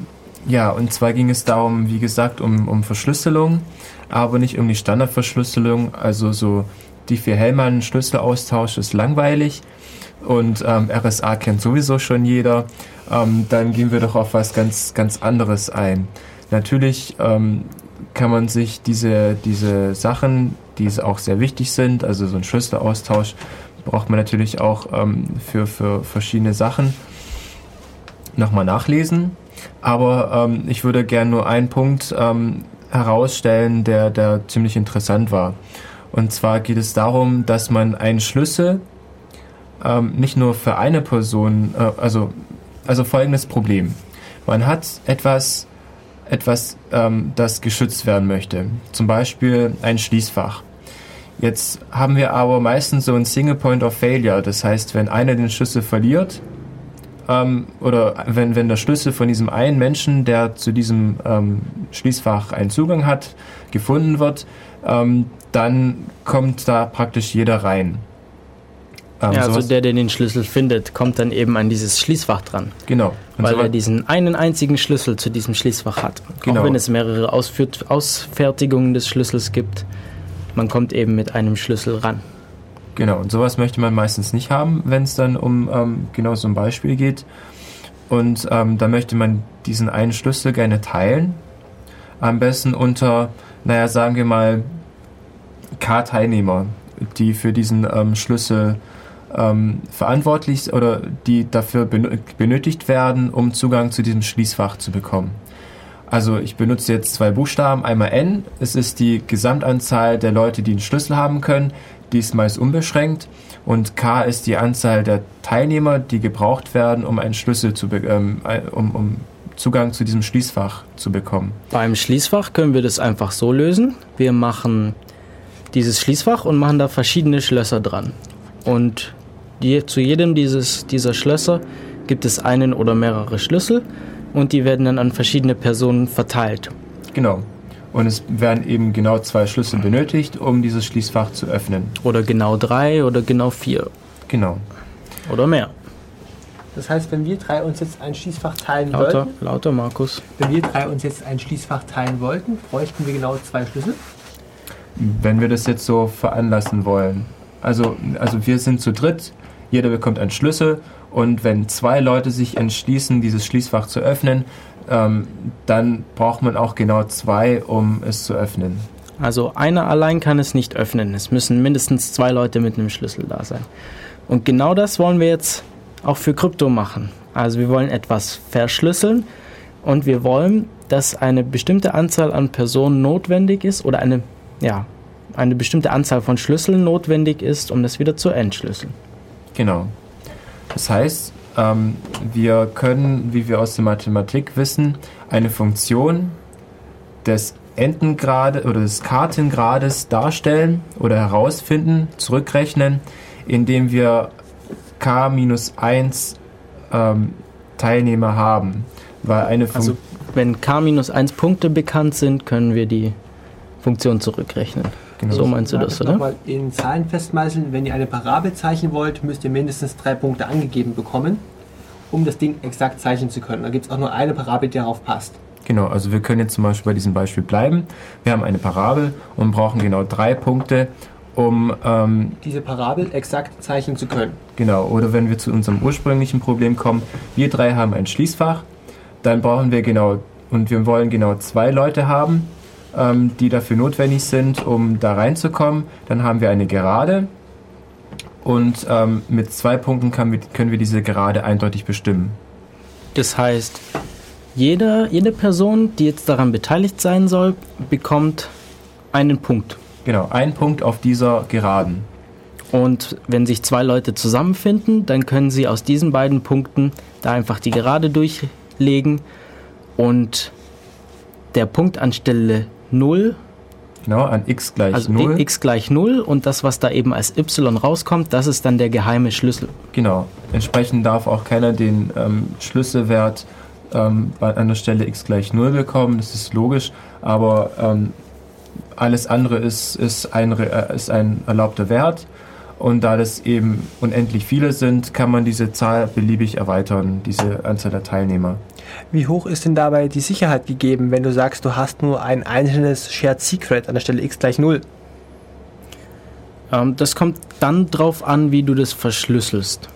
ja, und zwar ging es darum, wie gesagt, um, um Verschlüsselung, aber nicht um die Standardverschlüsselung. Also so die vier Hellmann Schlüsselaustausch ist langweilig und ähm, RSA kennt sowieso schon jeder. Ähm, dann gehen wir doch auf was ganz, ganz anderes ein. Natürlich ähm, kann man sich diese, diese Sachen, die auch sehr wichtig sind, also so ein Schlüsselaustausch, braucht man natürlich auch ähm, für, für verschiedene Sachen. nochmal nachlesen. Aber ähm, ich würde gerne nur einen Punkt ähm, herausstellen, der, der ziemlich interessant war. Und zwar geht es darum, dass man einen Schlüssel ähm, nicht nur für eine Person, äh, also, also folgendes Problem. Man hat etwas, etwas ähm, das geschützt werden möchte. Zum Beispiel ein Schließfach. Jetzt haben wir aber meistens so ein Single Point of Failure. Das heißt, wenn einer den Schlüssel verliert, ähm, oder wenn, wenn der Schlüssel von diesem einen Menschen, der zu diesem ähm, Schließfach einen Zugang hat, gefunden wird, ähm, dann kommt da praktisch jeder rein. Ähm, ja, also der, der den Schlüssel findet, kommt dann eben an dieses Schließfach dran. Genau. Und weil so er diesen einen einzigen Schlüssel zu diesem Schließfach hat. Genau. Auch wenn es mehrere Ausführt Ausfertigungen des Schlüssels gibt, man kommt eben mit einem Schlüssel ran. Genau, und sowas möchte man meistens nicht haben, wenn es dann um ähm, genau so ein Beispiel geht. Und ähm, da möchte man diesen einen Schlüssel gerne teilen. Am besten unter, naja, sagen wir mal, K-Teilnehmer, die für diesen ähm, Schlüssel ähm, verantwortlich oder die dafür benötigt werden, um Zugang zu diesem Schließfach zu bekommen. Also ich benutze jetzt zwei Buchstaben, einmal N, es ist die Gesamtanzahl der Leute, die einen Schlüssel haben können, die ist meist unbeschränkt und K ist die Anzahl der Teilnehmer, die gebraucht werden, um einen Schlüssel zu ähm, um, um Zugang zu diesem Schließfach zu bekommen. Beim Schließfach können wir das einfach so lösen. Wir machen dieses Schließfach und machen da verschiedene Schlösser dran. Und die, zu jedem dieses, dieser Schlösser gibt es einen oder mehrere Schlüssel und die werden dann an verschiedene Personen verteilt. Genau. Und es werden eben genau zwei Schlüssel benötigt, um dieses Schließfach zu öffnen. Oder genau drei oder genau vier. Genau. Oder mehr. Das heißt, wenn wir drei uns jetzt ein Schließfach teilen lauter, wollten. Lauter, Markus. Wenn wir drei uns jetzt ein Schließfach teilen wollten, bräuchten wir genau zwei Schlüssel. Wenn wir das jetzt so veranlassen wollen. Also, also wir sind zu dritt, jeder bekommt einen Schlüssel und wenn zwei Leute sich entschließen, dieses Schließfach zu öffnen, ähm, dann braucht man auch genau zwei, um es zu öffnen. Also einer allein kann es nicht öffnen. Es müssen mindestens zwei Leute mit einem Schlüssel da sein. Und genau das wollen wir jetzt auch für Krypto machen. Also wir wollen etwas verschlüsseln und wir wollen, dass eine bestimmte Anzahl an Personen notwendig ist oder eine, ja, eine bestimmte Anzahl von Schlüsseln notwendig ist, um das wieder zu entschlüsseln. Genau. Das heißt, ähm, wir können, wie wir aus der Mathematik wissen, eine Funktion des Entengrades oder des Kartengrades darstellen oder herausfinden, zurückrechnen, indem wir k minus 1 ähm, Teilnehmer haben. Weil eine also wenn k minus 1 Punkte bekannt sind, können wir die Funktion zurückrechnen. Genau. So meinst du das, oder? Nochmal in Zahlen festmeißeln. Wenn ihr eine Parabel zeichnen wollt, müsst ihr mindestens drei Punkte angegeben bekommen, um das Ding exakt zeichnen zu können. Da gibt es auch nur eine Parabel, die darauf passt. Genau, also wir können jetzt zum Beispiel bei diesem Beispiel bleiben. Wir haben eine Parabel und brauchen genau drei Punkte, um ähm, diese Parabel exakt zeichnen zu können. Genau, oder wenn wir zu unserem ursprünglichen Problem kommen, wir drei haben ein Schließfach, dann brauchen wir genau, und wir wollen genau zwei Leute haben, die dafür notwendig sind, um da reinzukommen. Dann haben wir eine Gerade und ähm, mit zwei Punkten kann, können wir diese Gerade eindeutig bestimmen. Das heißt, jede, jede Person, die jetzt daran beteiligt sein soll, bekommt einen Punkt. Genau, einen Punkt auf dieser Geraden. Und wenn sich zwei Leute zusammenfinden, dann können sie aus diesen beiden Punkten da einfach die Gerade durchlegen und der Punkt anstelle 0. Genau, an x gleich also 0. x gleich 0 und das, was da eben als y rauskommt, das ist dann der geheime Schlüssel. Genau. Entsprechend darf auch keiner den ähm, Schlüsselwert ähm, an der Stelle x gleich 0 bekommen, das ist logisch, aber ähm, alles andere ist, ist, ein, äh, ist ein erlaubter Wert und da das eben unendlich viele sind, kann man diese Zahl beliebig erweitern, diese Anzahl der Teilnehmer. Wie hoch ist denn dabei die Sicherheit gegeben, wenn du sagst, du hast nur ein einzelnes Shared Secret an der Stelle x gleich 0? Ähm, das kommt dann drauf an, wie du das verschlüsselst.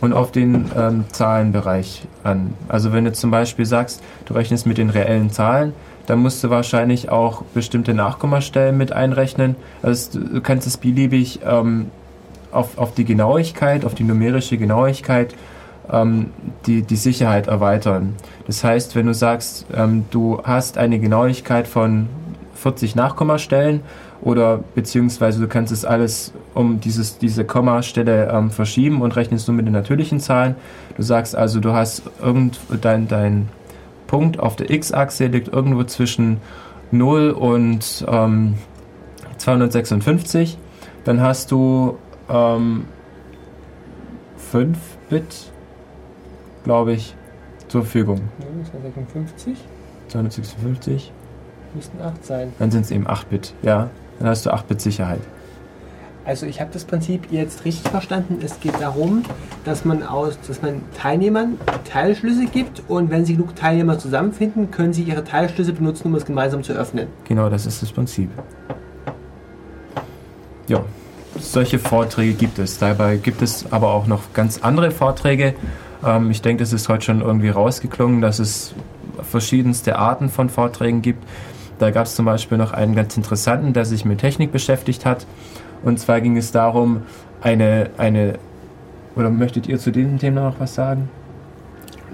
Und auf den ähm, Zahlenbereich an. Also wenn du zum Beispiel sagst, du rechnest mit den reellen Zahlen, dann musst du wahrscheinlich auch bestimmte Nachkommastellen mit einrechnen. Also du kannst es beliebig ähm, auf, auf die Genauigkeit, auf die numerische Genauigkeit ähm, die, die Sicherheit erweitern. Das heißt, wenn du sagst, ähm, du hast eine Genauigkeit von 40 Nachkommastellen oder beziehungsweise du kannst es alles um dieses, diese Kommastelle ähm, verschieben und rechnest nur mit den natürlichen Zahlen. Du sagst also, du hast irgend dein, dein Punkt auf der x-Achse liegt irgendwo zwischen 0 und ähm, 256. Dann hast du ähm, 5 Bit, glaube ich, zur Verfügung. 256? 256. Müssten 8 sein. Dann sind es eben 8 Bit, ja. Dann hast du 8 Bit Sicherheit. Also ich habe das Prinzip jetzt richtig verstanden. Es geht darum, dass man aus, dass man Teilnehmern Teilschlüsse gibt und wenn sie genug Teilnehmer zusammenfinden, können sie ihre Teilschlüsse benutzen, um es gemeinsam zu öffnen. Genau, das ist das Prinzip. Ja, solche Vorträge gibt es. Dabei gibt es aber auch noch ganz andere Vorträge. Ähm, ich denke, es ist heute schon irgendwie rausgeklungen, dass es verschiedenste Arten von Vorträgen gibt. Da gab es zum Beispiel noch einen ganz interessanten, der sich mit Technik beschäftigt hat. Und zwar ging es darum, eine, eine oder möchtet ihr zu diesem Thema noch was sagen?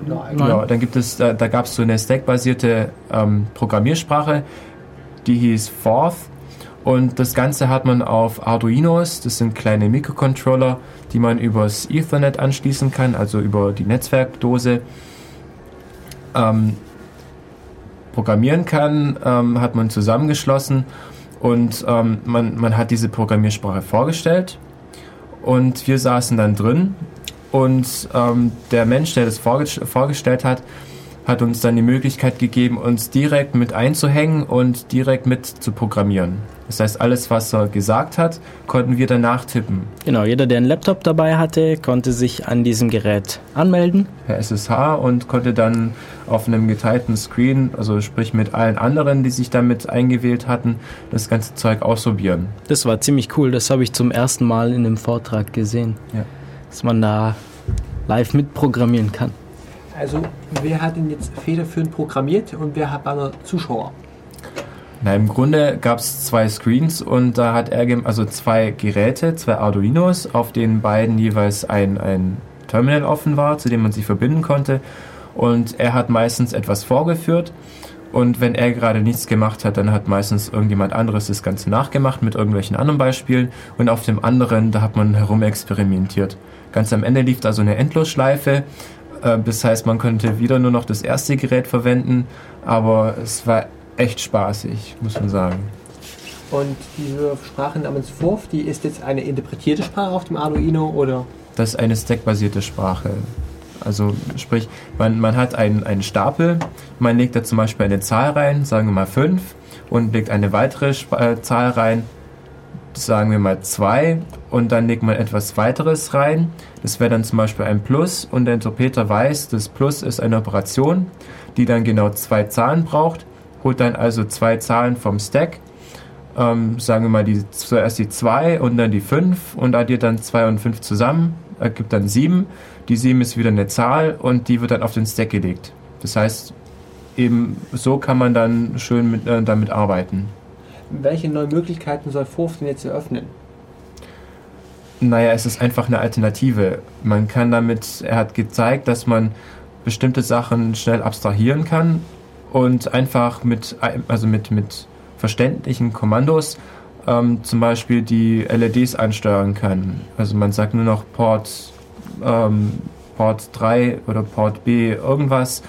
Nein. Genau, dann gibt es, da, da gab es so eine Stack-basierte ähm, Programmiersprache, die hieß Forth. Und das Ganze hat man auf Arduinos, das sind kleine Mikrocontroller, die man übers Ethernet anschließen kann, also über die Netzwerkdose. Ähm, programmieren kann, ähm, hat man zusammengeschlossen und ähm, man, man hat diese Programmiersprache vorgestellt und wir saßen dann drin und ähm, der Mensch, der das vorge vorgestellt hat, hat uns dann die Möglichkeit gegeben, uns direkt mit einzuhängen und direkt mit zu programmieren. Das heißt, alles, was er gesagt hat, konnten wir danach tippen. Genau, jeder, der einen Laptop dabei hatte, konnte sich an diesem Gerät anmelden. Per SSH und konnte dann auf einem geteilten Screen, also sprich mit allen anderen, die sich damit eingewählt hatten, das ganze Zeug ausprobieren. Das war ziemlich cool, das habe ich zum ersten Mal in einem Vortrag gesehen. Ja. Dass man da live mitprogrammieren kann. Also wer hat denn jetzt federführend programmiert und wer hat war Zuschauer? Na, im Grunde gab es zwei Screens und da hat er, also zwei Geräte, zwei Arduinos, auf denen beiden jeweils ein, ein Terminal offen war, zu dem man sich verbinden konnte. Und er hat meistens etwas vorgeführt. Und wenn er gerade nichts gemacht hat, dann hat meistens irgendjemand anderes das Ganze nachgemacht mit irgendwelchen anderen Beispielen. Und auf dem anderen, da hat man herumexperimentiert. Ganz am Ende lief da so eine Endlosschleife. Äh, das heißt, man könnte wieder nur noch das erste Gerät verwenden. Aber es war echt spaßig, muss man sagen. Und diese Sprache namens Forth, die ist jetzt eine interpretierte Sprache auf dem Arduino oder? Das ist eine stackbasierte Sprache. Also sprich, man, man hat einen, einen Stapel, man legt da zum Beispiel eine Zahl rein, sagen wir mal 5, und legt eine weitere äh, Zahl rein, sagen wir mal 2, und dann legt man etwas weiteres rein. Das wäre dann zum Beispiel ein Plus, und der Interpreter weiß, das Plus ist eine Operation, die dann genau zwei Zahlen braucht holt dann also zwei Zahlen vom Stack, ähm, sagen wir mal die, zuerst die 2 und dann die 5 und addiert dann 2 und 5 zusammen, ergibt dann 7. Die 7 ist wieder eine Zahl und die wird dann auf den Stack gelegt. Das heißt, eben so kann man dann schön mit, äh, damit arbeiten. Welche neuen Möglichkeiten soll Forth denn jetzt eröffnen? Naja, es ist einfach eine Alternative. Man kann damit, er hat gezeigt, dass man bestimmte Sachen schnell abstrahieren kann und einfach mit, also mit, mit verständlichen Kommandos ähm, zum Beispiel die LEDs ansteuern kann. Also man sagt nur noch Port, ähm, Port 3 oder Port B irgendwas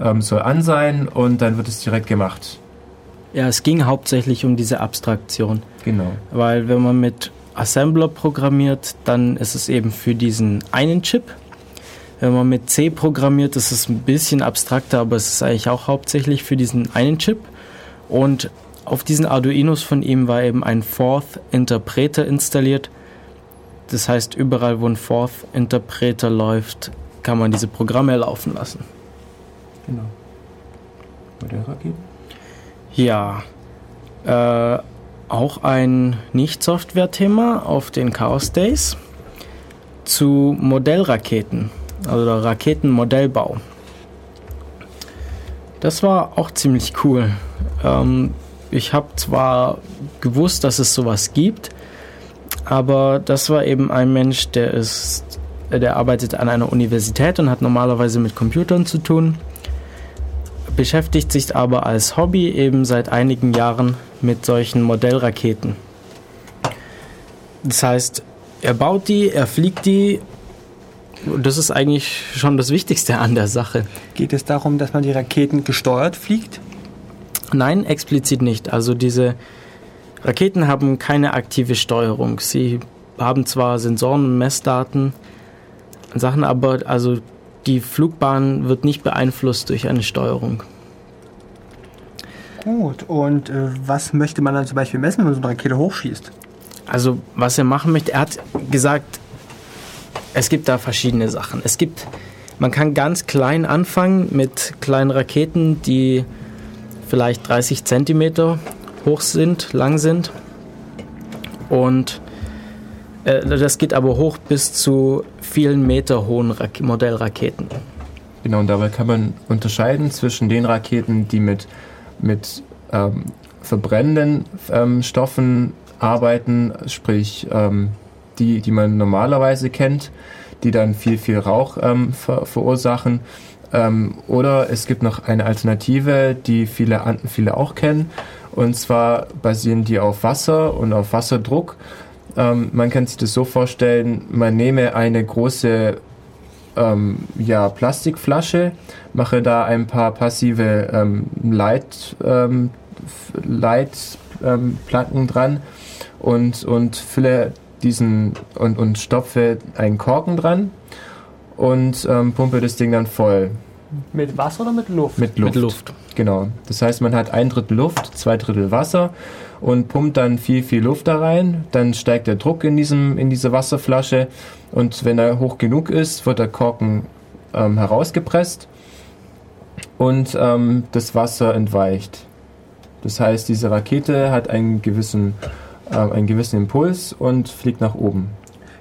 ähm, soll an sein und dann wird es direkt gemacht. Ja, es ging hauptsächlich um diese Abstraktion. Genau. Weil wenn man mit Assembler programmiert, dann ist es eben für diesen einen Chip wenn man mit C programmiert, ist es ein bisschen abstrakter, aber es ist eigentlich auch hauptsächlich für diesen einen Chip. Und auf diesen Arduinos von ihm war eben ein Fourth Interpreter installiert. Das heißt, überall, wo ein Fourth Interpreter läuft, kann man diese Programme laufen lassen. Genau. Weiter geben? Ja. Äh, auch ein Nicht-Software-Thema auf den Chaos Days zu Modellraketen also Raketenmodellbau. Das war auch ziemlich cool. Ähm, ich habe zwar gewusst, dass es sowas gibt, aber das war eben ein Mensch, der ist der arbeitet an einer Universität und hat normalerweise mit Computern zu tun, beschäftigt sich aber als Hobby eben seit einigen Jahren mit solchen Modellraketen. Das heißt, er baut die, er fliegt die. Das ist eigentlich schon das Wichtigste an der Sache. Geht es darum, dass man die Raketen gesteuert fliegt? Nein, explizit nicht. Also diese Raketen haben keine aktive Steuerung. Sie haben zwar Sensoren und Messdaten, Sachen, aber also die Flugbahn wird nicht beeinflusst durch eine Steuerung. Gut, und äh, was möchte man dann zum Beispiel messen, wenn man so eine Rakete hochschießt? Also, was er machen möchte, er hat gesagt, es gibt da verschiedene Sachen. Es gibt, man kann ganz klein anfangen mit kleinen Raketen, die vielleicht 30 Zentimeter hoch sind, lang sind. Und äh, das geht aber hoch bis zu vielen Meter hohen Rak Modellraketen. Genau, und dabei kann man unterscheiden zwischen den Raketen, die mit, mit ähm, verbrennenden ähm, Stoffen arbeiten, sprich ähm, die, die man normalerweise kennt, die dann viel, viel Rauch ähm, ver verursachen. Ähm, oder es gibt noch eine Alternative, die viele, viele auch kennen. Und zwar basieren die auf Wasser und auf Wasserdruck. Ähm, man kann sich das so vorstellen, man nehme eine große ähm, ja, Plastikflasche, mache da ein paar passive ähm, Leit, ähm, Leitplatten dran und, und fülle diesen und, und stopfe einen Korken dran und ähm, pumpe das Ding dann voll. Mit Wasser oder mit Luft? Mit Luft. Mit Luft. Genau. Das heißt, man hat ein Drittel Luft, zwei Drittel Wasser und pumpt dann viel, viel Luft da rein. Dann steigt der Druck in, diesem, in diese Wasserflasche und wenn er hoch genug ist, wird der Korken ähm, herausgepresst und ähm, das Wasser entweicht. Das heißt, diese Rakete hat einen gewissen, äh, einen gewissen Impuls und fliegt nach oben.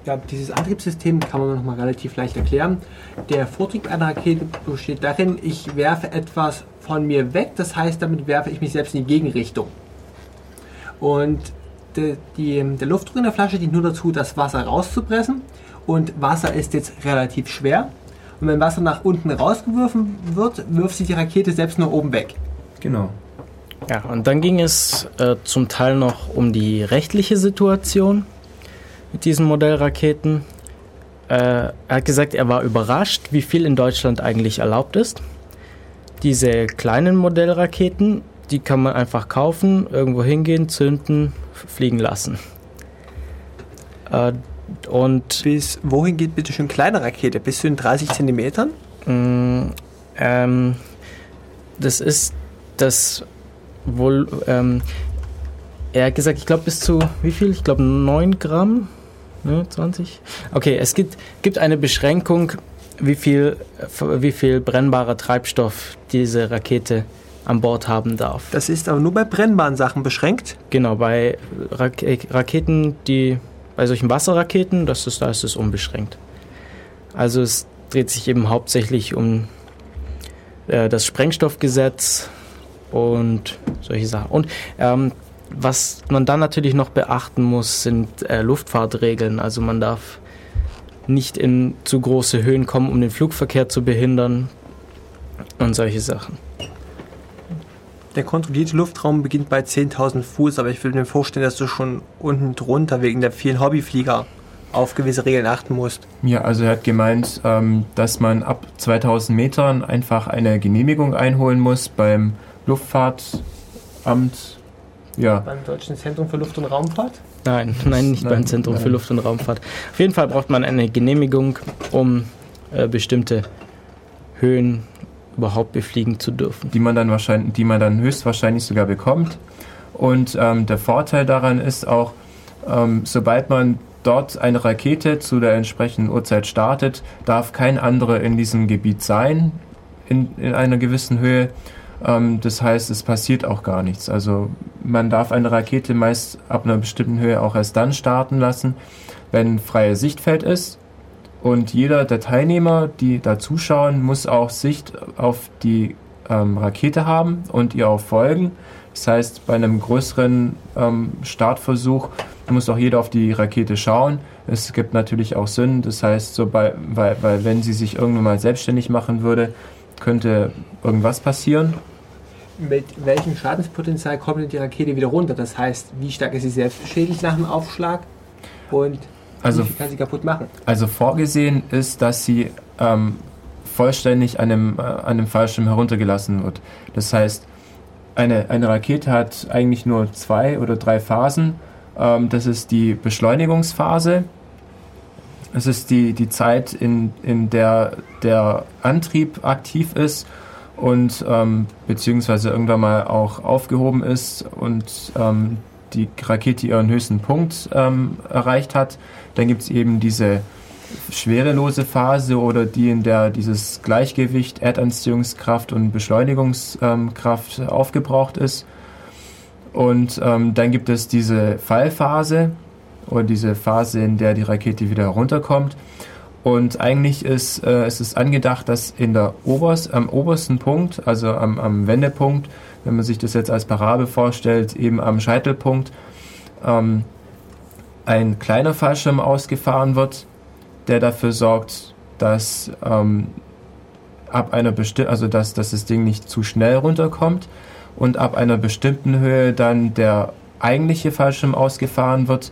Ja, dieses Antriebssystem kann man noch mal relativ leicht erklären. Der Vortrieb einer Rakete besteht darin, ich werfe etwas von mir weg, das heißt, damit werfe ich mich selbst in die Gegenrichtung. Und die, die, der Luftdruck in der Flasche dient nur dazu, das Wasser rauszupressen. Und Wasser ist jetzt relativ schwer. Und wenn Wasser nach unten rausgeworfen wird, wirft sich die Rakete selbst nur oben weg. Genau. Ja, und dann ging es äh, zum Teil noch um die rechtliche Situation mit diesen Modellraketen. Äh, er hat gesagt, er war überrascht, wie viel in Deutschland eigentlich erlaubt ist. Diese kleinen Modellraketen, die kann man einfach kaufen, irgendwo hingehen, zünden, fliegen lassen. Äh, und bis wohin geht bitte schön kleine Rakete? Bis zu den 30 Zentimetern? Mm, ähm, das ist das wohl. Ähm, er hat gesagt, ich glaube bis zu wie viel? Ich glaube 9 Gramm Ne, 20? Okay, es gibt, gibt eine Beschränkung, wie viel, wie viel brennbarer Treibstoff diese Rakete an Bord haben darf. Das ist aber nur bei brennbaren Sachen beschränkt? Genau, bei Rak Raketen, die bei solchen Wasserraketen, das ist, da ist es unbeschränkt. Also es dreht sich eben hauptsächlich um äh, das Sprengstoffgesetz und solche Sachen. Und ähm, was man dann natürlich noch beachten muss, sind äh, Luftfahrtregeln. Also man darf nicht in zu große Höhen kommen, um den Flugverkehr zu behindern und solche Sachen. Der kontrollierte Luftraum beginnt bei 10.000 Fuß, aber ich würde mir vorstellen, dass du schon unten drunter wegen der vielen Hobbyflieger auf gewisse Regeln achten musst. Ja, also er hat gemeint, ähm, dass man ab 2000 Metern einfach eine Genehmigung einholen muss beim Luftfahrtamt ja. Beim Deutschen Zentrum für Luft- und Raumfahrt? Nein, nein, nicht nein, beim Zentrum nein. für Luft- und Raumfahrt. Auf jeden Fall braucht man eine Genehmigung, um äh, bestimmte Höhen überhaupt befliegen zu dürfen. Die man dann wahrscheinlich, die man dann höchstwahrscheinlich sogar bekommt. Und ähm, der Vorteil daran ist auch, ähm, sobald man dort eine Rakete zu der entsprechenden Uhrzeit startet, darf kein anderer in diesem Gebiet sein, in, in einer gewissen Höhe. Ähm, das heißt, es passiert auch gar nichts. Also man darf eine Rakete meist ab einer bestimmten Höhe auch erst dann starten lassen, wenn freies Sichtfeld ist. Und jeder der Teilnehmer, die da zuschauen, muss auch Sicht auf die ähm, Rakete haben und ihr auch folgen. Das heißt, bei einem größeren ähm, Startversuch muss auch jeder auf die Rakete schauen. Es gibt natürlich auch Sünden, das heißt, so bei, weil, weil wenn sie sich irgendwann mal selbstständig machen würde, könnte irgendwas passieren. Mit welchem Schadenspotenzial kommt denn die Rakete wieder runter? Das heißt, wie stark ist sie selbst beschädigt nach dem Aufschlag und Also, wie viel kann sie kaputt machen? also vorgesehen ist, dass sie ähm, vollständig an einem, äh, an einem Fallschirm heruntergelassen wird. Das heißt, eine, eine Rakete hat eigentlich nur zwei oder drei Phasen. Ähm, das ist die Beschleunigungsphase. Es ist die, die Zeit, in, in der der Antrieb aktiv ist und ähm, beziehungsweise irgendwann mal auch aufgehoben ist und ähm, die Rakete ihren höchsten Punkt ähm, erreicht hat. Dann gibt es eben diese schwerelose Phase oder die, in der dieses Gleichgewicht, Erdanziehungskraft und Beschleunigungskraft aufgebraucht ist. Und ähm, dann gibt es diese Fallphase oder diese Phase, in der die Rakete wieder herunterkommt. Und eigentlich ist äh, es ist angedacht, dass in der Oberst, am obersten Punkt, also am, am Wendepunkt, wenn man sich das jetzt als Parabel vorstellt, eben am Scheitelpunkt, ähm, ein kleiner Fallschirm ausgefahren wird, der dafür sorgt, dass ähm, ab einer bestimmten, also dass, dass das Ding nicht zu schnell runterkommt und ab einer bestimmten Höhe dann der eigentliche Fallschirm ausgefahren wird.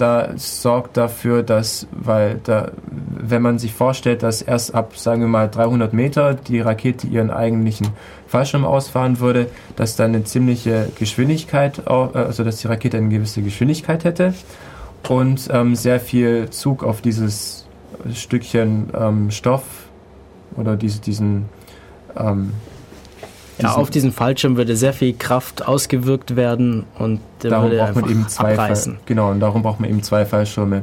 Da sorgt dafür, dass, weil da, wenn man sich vorstellt, dass erst ab, sagen wir mal, 300 Meter die Rakete ihren eigentlichen Fallschirm ausfahren würde, dass dann eine ziemliche Geschwindigkeit, äh, also dass die Rakete eine gewisse Geschwindigkeit hätte und ähm, sehr viel Zug auf dieses Stückchen ähm, Stoff oder diese, diesen ähm, Ja, auf diesen Fallschirm würde sehr viel Kraft ausgewirkt werden und der darum würde braucht man einfach eben zwei abreißen. Fall, genau und darum braucht man eben zwei Fallschirme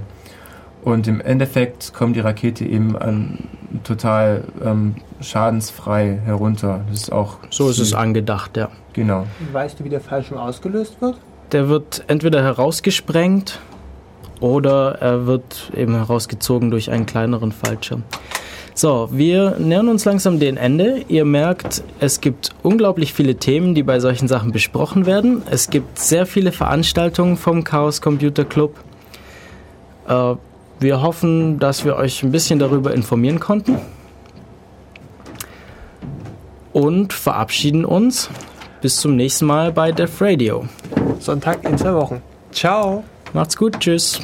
und im Endeffekt kommt die Rakete eben an, total ähm, schadensfrei herunter das ist auch So ist es angedacht, ja. genau Weißt du, wie der Fallschirm ausgelöst wird? Der wird entweder herausgesprengt oder er wird eben herausgezogen durch einen kleineren Fallschirm. So, wir nähern uns langsam dem Ende. Ihr merkt, es gibt unglaublich viele Themen, die bei solchen Sachen besprochen werden. Es gibt sehr viele Veranstaltungen vom Chaos Computer Club. Äh, wir hoffen, dass wir euch ein bisschen darüber informieren konnten. Und verabschieden uns. Bis zum nächsten Mal bei Def Radio. Sonntag in zwei Wochen. Ciao! Macht's gut, tschüss.